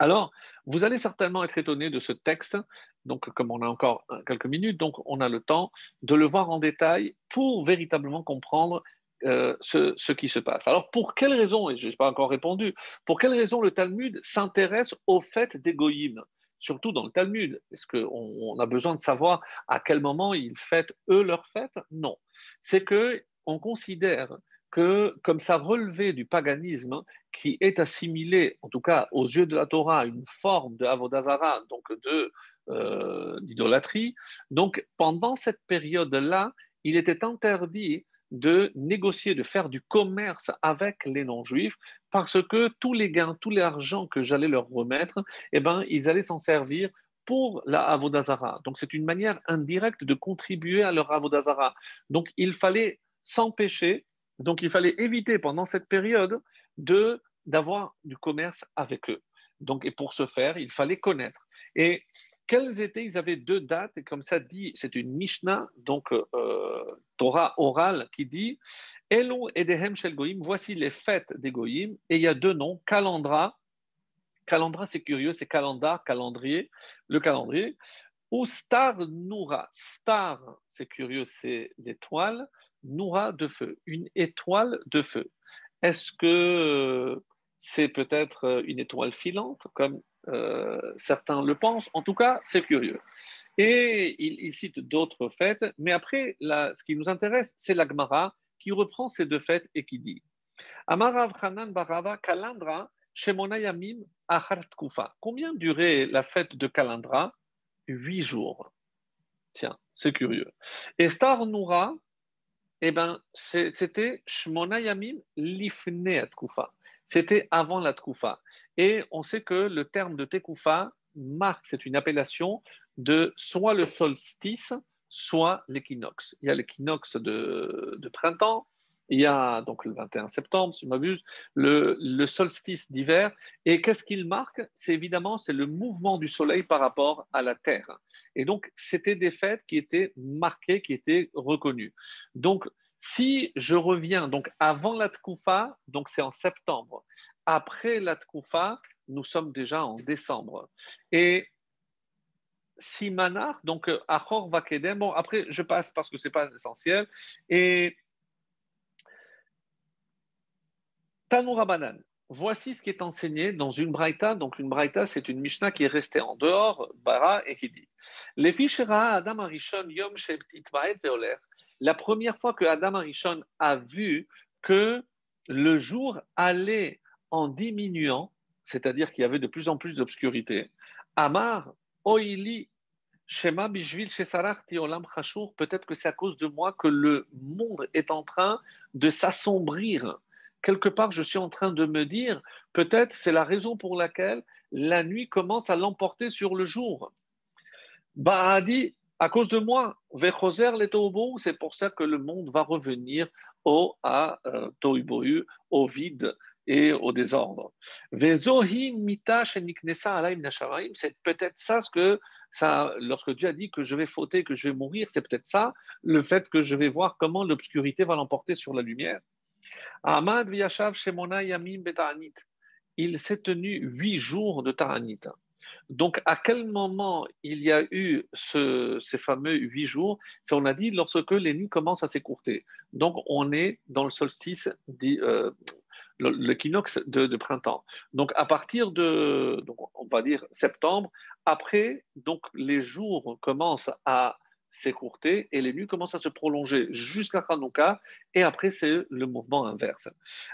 S1: alors, vous allez certainement être étonné de ce texte. Donc, comme on a encore quelques minutes, donc on a le temps de le voir en détail pour véritablement comprendre euh, ce, qui se passe. Alors, pour quelle raison, et je n'ai pas encore répondu, pour quelle raison le Talmud s'intéresse au fait des surtout dans le Talmud? Est-ce qu'on a besoin de savoir à quel moment ils fêtent eux leur fête? Non. C'est que on considère que, comme ça relevait du paganisme, qui est assimilé, en tout cas aux yeux de la Torah, à une forme de Avodazara, donc euh, d'idolâtrie, donc pendant cette période-là, il était interdit de négocier, de faire du commerce avec les non-juifs, parce que tous les gains, tout l'argent que j'allais leur remettre, eh ben, ils allaient s'en servir pour la Avodazara. Donc c'est une manière indirecte de contribuer à leur Avodazara. Donc il fallait s'empêcher donc il fallait éviter pendant cette période de d'avoir du commerce avec eux. Donc et pour ce faire, il fallait connaître. Et quelles étaient Ils avaient deux dates et comme ça dit, c'est une Mishnah, donc euh, Torah orale qui dit Elu edehem shel goyim. Voici les fêtes des goyim et il y a deux noms, Calandra. Calandra, c'est curieux, c'est calendar, calendrier, le calendrier. Ou Star Noura. Star, c'est curieux, c'est l'étoile. Noura de feu, une étoile de feu. Est-ce que euh, c'est peut-être euh, une étoile filante, comme euh, certains le pensent? En tout cas, c'est curieux. Et il, cite d'autres fêtes, mais après, ce qui nous intéresse, c'est la Gemara qui reprend ces deux fêtes et qui dit Amarav Hanan Barava Kalandra Shemonayamim Kufa. Combien durait la fête de Kalandra? Huit jours. Tiens, c'est curieux. Et Star Noura, eh ben, c'était Shmona Yamim Lifne Tkoufa. C'était avant la Tkoufa. Et on sait que le terme de Tekoufa marque, c'est une appellation de soit le solstice, soit l'équinoxe. Il y a l'équinoxe de, de, printemps, il y a donc le 21 septembre, si je m'abuse, le, solstice d'hiver. Et qu'est-ce qu'il marque? C'est évidemment c'est le mouvement du soleil par rapport à la Terre. Et donc, c'était des fêtes qui étaient marquées, qui étaient reconnues. Donc, si je reviens donc avant la Tkoufa, donc c'est en septembre. Après la Tkoufa, nous sommes déjà en décembre. Et Simanar, donc Achor Vakedem, bon après je passe parce que ce n'est pas essentiel. Et Banan, voici ce qui est enseigné dans une braïta. Donc, une braïta, c'est une Mishnah qui est restée en dehors, bara, et qui dit Les fichera Adam Arishon Yom. La première fois que Adam Arishon a vu que le jour allait en diminuant, c'est-à-dire qu'il y avait de plus en plus d'obscurité, Amar, Oili, Shema Bishvil Shesarachti Olam Chashur, peut-être que c'est à cause de moi que le monde est en train de s'assombrir quelque part, je suis en train de me dire, peut-être c'est la raison pour laquelle la nuit commence à l'emporter sur le jour. dit, à cause de moi, c'est pour ça que le monde va revenir au à euh, au vide et au désordre. C'est peut-être ça ça, lorsque Dieu a dit que je vais fauter, que je vais mourir, c'est peut-être ça le fait que je vais voir comment l'obscurité va l'emporter sur la lumière. Ahmad Yamim Il s'est tenu huit jours de Ta'anit. Donc, à quel moment il y a eu ces fameux huit jours? C'est, on a dit, lorsque les nuits commencent à s'écourter. Donc, on est dans le solstice, euh, l'équinoxe de, printemps. Donc, à partir de, on va dire septembre, après, donc, les jours commencent à s'écourter et les nuits commencent à se prolonger jusqu'à Hanouka et après c'est le mouvement inverse.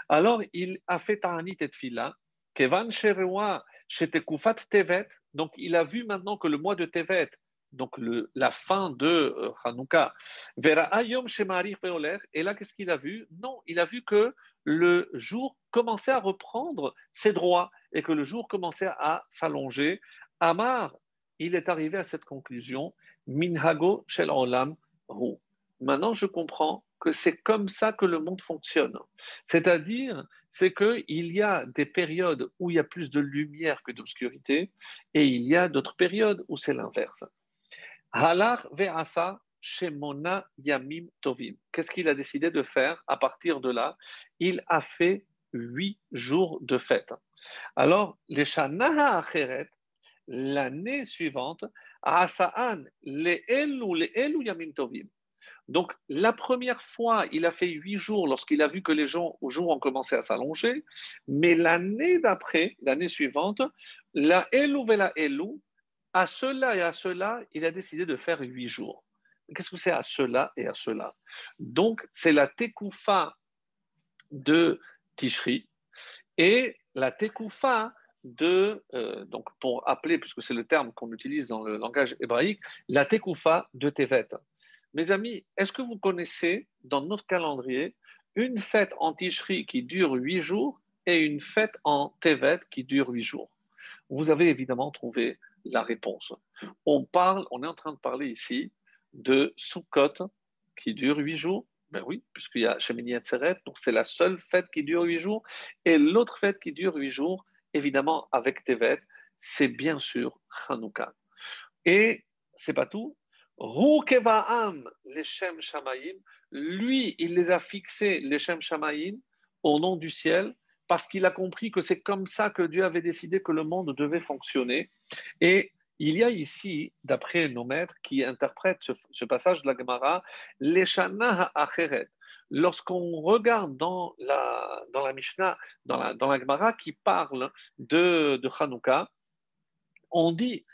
S1: Alors il a fait Ta'anit et Tfila, Kevan Sherewa Shetekufat Tevet, donc il a vu maintenant que le mois de Tevet, donc la fin de euh, Hanouka, Vera Ayom Shemari et là qu'est-ce qu'il a vu? Non, il a vu que le jour commençait à reprendre ses droits et que le jour commençait à s'allonger. Amar, il est arrivé à cette conclusion, Minhago Shel Olam Ru. Maintenant, je comprends que c'est comme ça que le monde fonctionne. C'est-à-dire, c'est qu'il y a des périodes où il y a plus de lumière que d'obscurité, et il y a d'autres périodes où c'est l'inverse. Halar ve'asa shemona yamim tovim. Qu'est-ce qu'il a décidé de faire à partir de là? Il a fait huit jours de fête. Alors, les acheret, l'année suivante, elu elu. Donc, la première fois, il a fait huit jours lorsqu'il a vu que les jours ont commencé à s'allonger, mais l'année d'après, l'année suivante, la Elou la Elou, à cela et à cela, il a décidé de faire huit jours. Qu'est-ce que c'est à cela et à cela? Donc, c'est la Tekoufa de Tishri et la Tekoufa de, euh, donc pour appeler, puisque c'est le terme qu'on utilise dans le langage hébraïque, la Tekoufa de Tevet. Mes amis, est-ce que vous connaissez dans notre calendrier une fête en Tishri qui dure huit jours et une fête en Tevet qui dure huit jours? Vous avez évidemment trouvé la réponse. On parle, on est en train de parler ici de Sukkot qui dure huit jours. Ben oui, puisqu'il y a Shemini Atzeret, donc c'est la seule fête qui dure huit jours. Et l'autre fête qui dure huit jours, évidemment avec Tevet, c'est bien sûr Hanouka. Et c'est pas tout, les Shem Shamayim, lui, il les a fixés, les Shem Shamayim, au nom du ciel, parce qu'il a compris que c'est comme ça que Dieu avait décidé que le monde devait fonctionner. Et il y a ici, d'après nos maîtres qui interprètent ce, passage de la Gemara, les Shana Acheret. Lorsqu'on regarde dans la, dans la Mishnah, dans la, dans la Gemara qui parle de, de Hanouka, on dit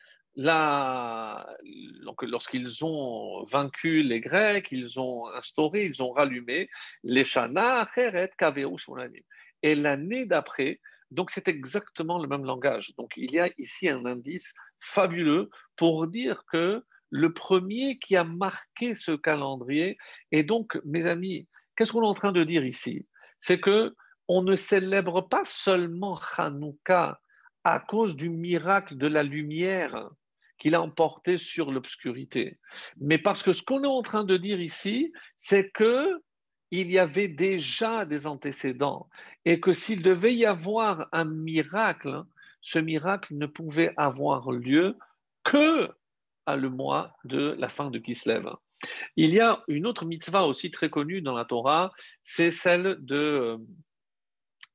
S1: lorsqu'ils ont vaincu les Grecs, ils ont instauré, ils ont rallumé les Shana Cheret Et l'année d'après, donc c'est exactement le même langage. Donc il y a ici un indice fabuleux pour dire que le premier qui a marqué ce calendrier, et donc mes amis, qu'est-ce qu'on est en train de dire ici? C'est que on ne célèbre pas seulement Hanouka à cause du miracle de la lumière, qu'il a emporté sur l'obscurité. Mais parce que ce qu'on est en train de dire ici, c'est que il y avait déjà des antécédents et que s'il devait y avoir un miracle, ce miracle ne pouvait avoir lieu que à le mois de la fin de Kislev. Il y a une autre mitzvah aussi très connue dans la Torah, c'est celle de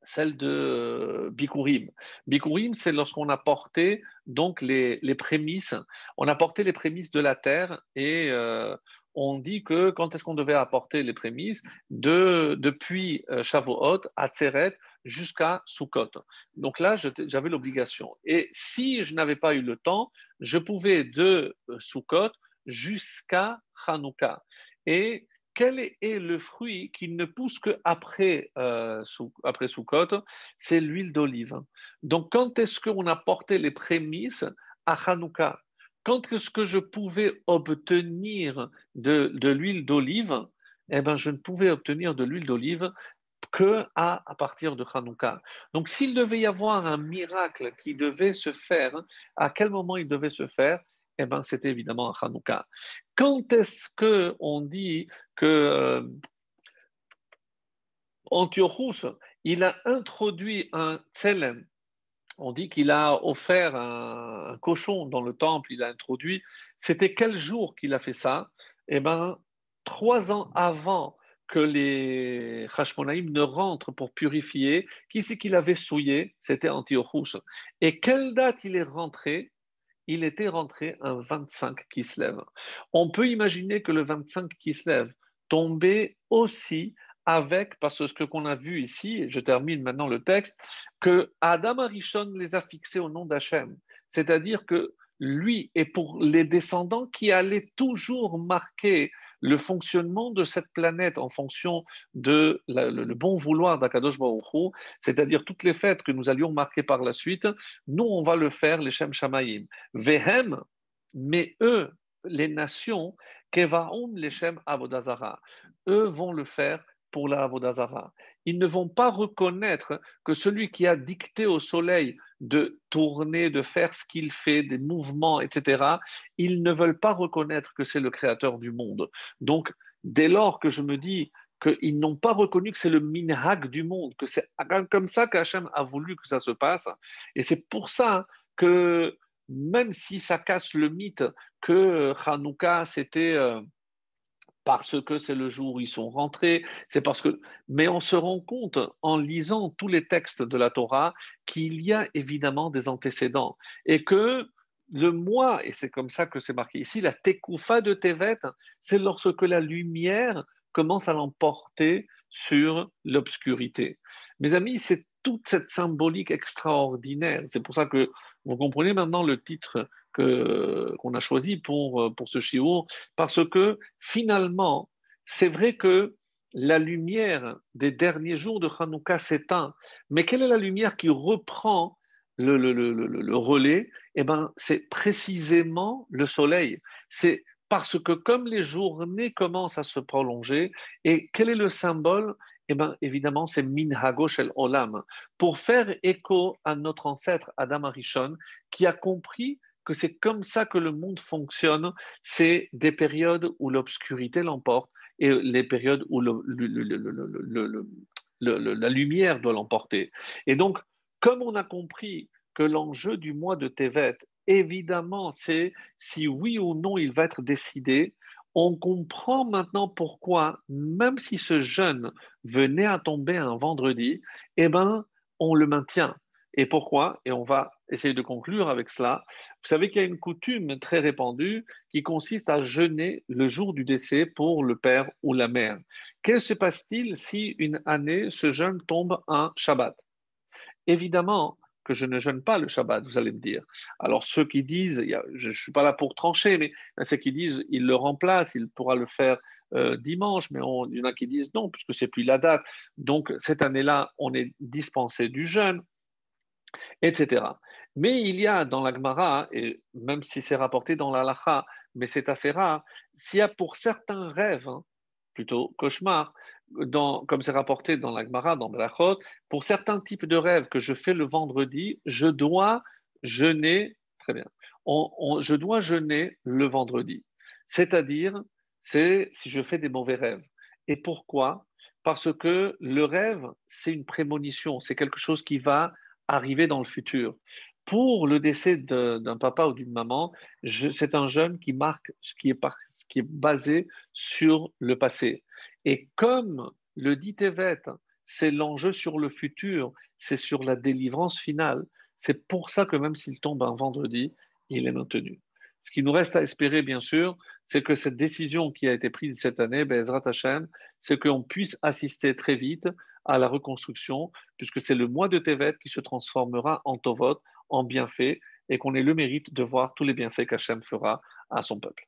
S1: celle de Bikurim. Bikurim, c'est lorsqu'on a porté donc les, prémices, on a porté les prémices de la terre et euh, on dit que quand est-ce qu'on devait apporter les prémices? De, Depuis euh, Shavuot à Tseret jusqu'à Sukkot. Donc là, j'avais l'obligation. Et si je n'avais pas eu le temps, je pouvais de Sukkot jusqu'à Hanouka. Et quel est le fruit qui ne pousse qu'après euh, après C'est l'huile d'olive. Donc, quand est-ce qu'on a porté les prémices à Hanouka? Quand est-ce que je pouvais obtenir de, l'huile d'olive? Eh bien, je ne pouvais obtenir de l'huile d'olive que à, partir de Hanouka. Donc, s'il devait y avoir un miracle qui devait se faire, à quel moment il devait se faire? Eh ben, c'était évidemment à Hanouka. Quand est-ce qu'on dit que. Euh, Antiochus, il a introduit un tselem? On dit qu'il a offert un, cochon dans le temple, il a introduit. C'était quel jour qu'il a fait ça? Eh bien, trois ans avant que les Hashmonaïm ne rentrent pour purifier, qui c'est qu'il avait souillé? C'était Antiochus. Et quelle date il est rentré? Il était rentré un 25 qui se lève. On peut imaginer que le 25 qui se lève tombait aussi avec, parce que ce qu'on a vu ici, je termine maintenant le texte, que Adam Arishon les a fixés au nom d'Hachem. C'est-à-dire que lui et pour les descendants qui allaient toujours marquer le fonctionnement de cette planète en fonction de le, bon vouloir d'Akadosh c'est-à-dire toutes les fêtes que nous allions marquer par la suite, nous on va le faire les Shem Shamayim. Vehem, mais eux, les nations, Kevaum les Shem Avodazara, eux vont le faire pour la Avodazara. Ils ne vont pas reconnaître que celui qui a dicté au soleil de tourner, de faire ce qu'il fait, des mouvements, etc., ils ne veulent pas reconnaître que c'est le créateur du monde. Donc, dès lors que je me dis qu'ils n'ont pas reconnu que c'est le minhag du monde, que c'est comme ça qu'Hachem a voulu que ça se passe, et c'est pour ça que même si ça casse le mythe que Hanouka, c'était... Euh, parce que c'est le jour où ils sont rentrés, c'est parce que mais on se rend compte en lisant tous les textes de la Torah qu'il y a évidemment des antécédents et que le mois, et c'est comme ça que c'est marqué ici, la tekoufa de Tevet, c'est lorsque la lumière commence à l'emporter sur l'obscurité. Mes amis, c'est toute cette symbolique extraordinaire. C'est pour ça que vous comprenez maintenant le titre qu'on a choisi pour, pour ce chiot, parce que finalement, c'est vrai que la lumière des derniers jours de Hanouka s'éteint, mais quelle est la lumière qui reprend le, le, le, le relais? Eh ben, c'est précisément le soleil. C'est parce que comme les journées commencent à se prolonger, et quel est le symbole? Eh bien, évidemment, c'est Minhago Shel Olam, pour faire écho à notre ancêtre Adam Arishon, qui a compris que c'est comme ça que le monde fonctionne, c'est des périodes où l'obscurité l'emporte et les périodes où la lumière doit l'emporter. Et donc, comme on a compris que l'enjeu du mois de Tevet, évidemment, c'est si oui ou non il va être décidé, on comprend maintenant pourquoi, même si ce jeûne venait à tomber un vendredi, eh ben, on le maintient. Et pourquoi Et on va essayer de conclure avec cela. Vous savez qu'il y a une coutume très répandue qui consiste à jeûner le jour du décès pour le père ou la mère. Qu'est-ce se passe-t-il si une année, ce jeûne tombe un Shabbat? Évidemment que je ne jeûne pas le Shabbat, vous allez me dire. Alors ceux qui disent, je ne suis pas là pour trancher, mais ceux qui disent, il le remplace, il pourra le faire euh, dimanche, mais il y en a qui disent non, puisque c'est plus la date. Donc cette année-là, on est dispensé du jeûne etc. Mais il y a dans la Gemara, et même si c'est rapporté dans la Lacha, mais c'est assez rare, s'il y a pour certains rêves, hein, plutôt cauchemars, comme c'est rapporté dans la Gemara, dans Brachot, pour certains types de rêves que je fais le vendredi, je dois jeûner, très bien, je dois jeûner le vendredi. C'est-à-dire, c'est si je fais des mauvais rêves. Et pourquoi? Parce que le rêve, c'est une prémonition, c'est quelque chose qui va arriver dans le futur. Pour le décès d'un papa ou d'une maman, c'est un jeune qui marque ce qui, est basé sur le passé. Et comme le dit Tevet, c'est l'enjeu sur le futur, c'est sur la délivrance finale. C'est pour ça que même s'il tombe un vendredi, il est maintenu. Ce qui nous reste à espérer, bien sûr, c'est que cette décision qui a été prise cette année, Bezrat Hashem, c'est qu'on puisse assister très vite à la reconstruction, puisque c'est le mois de Tevet qui se transformera en Tovot, en bienfait, et qu'on ait le mérite de voir tous les bienfaits qu'Hachem fera à son peuple.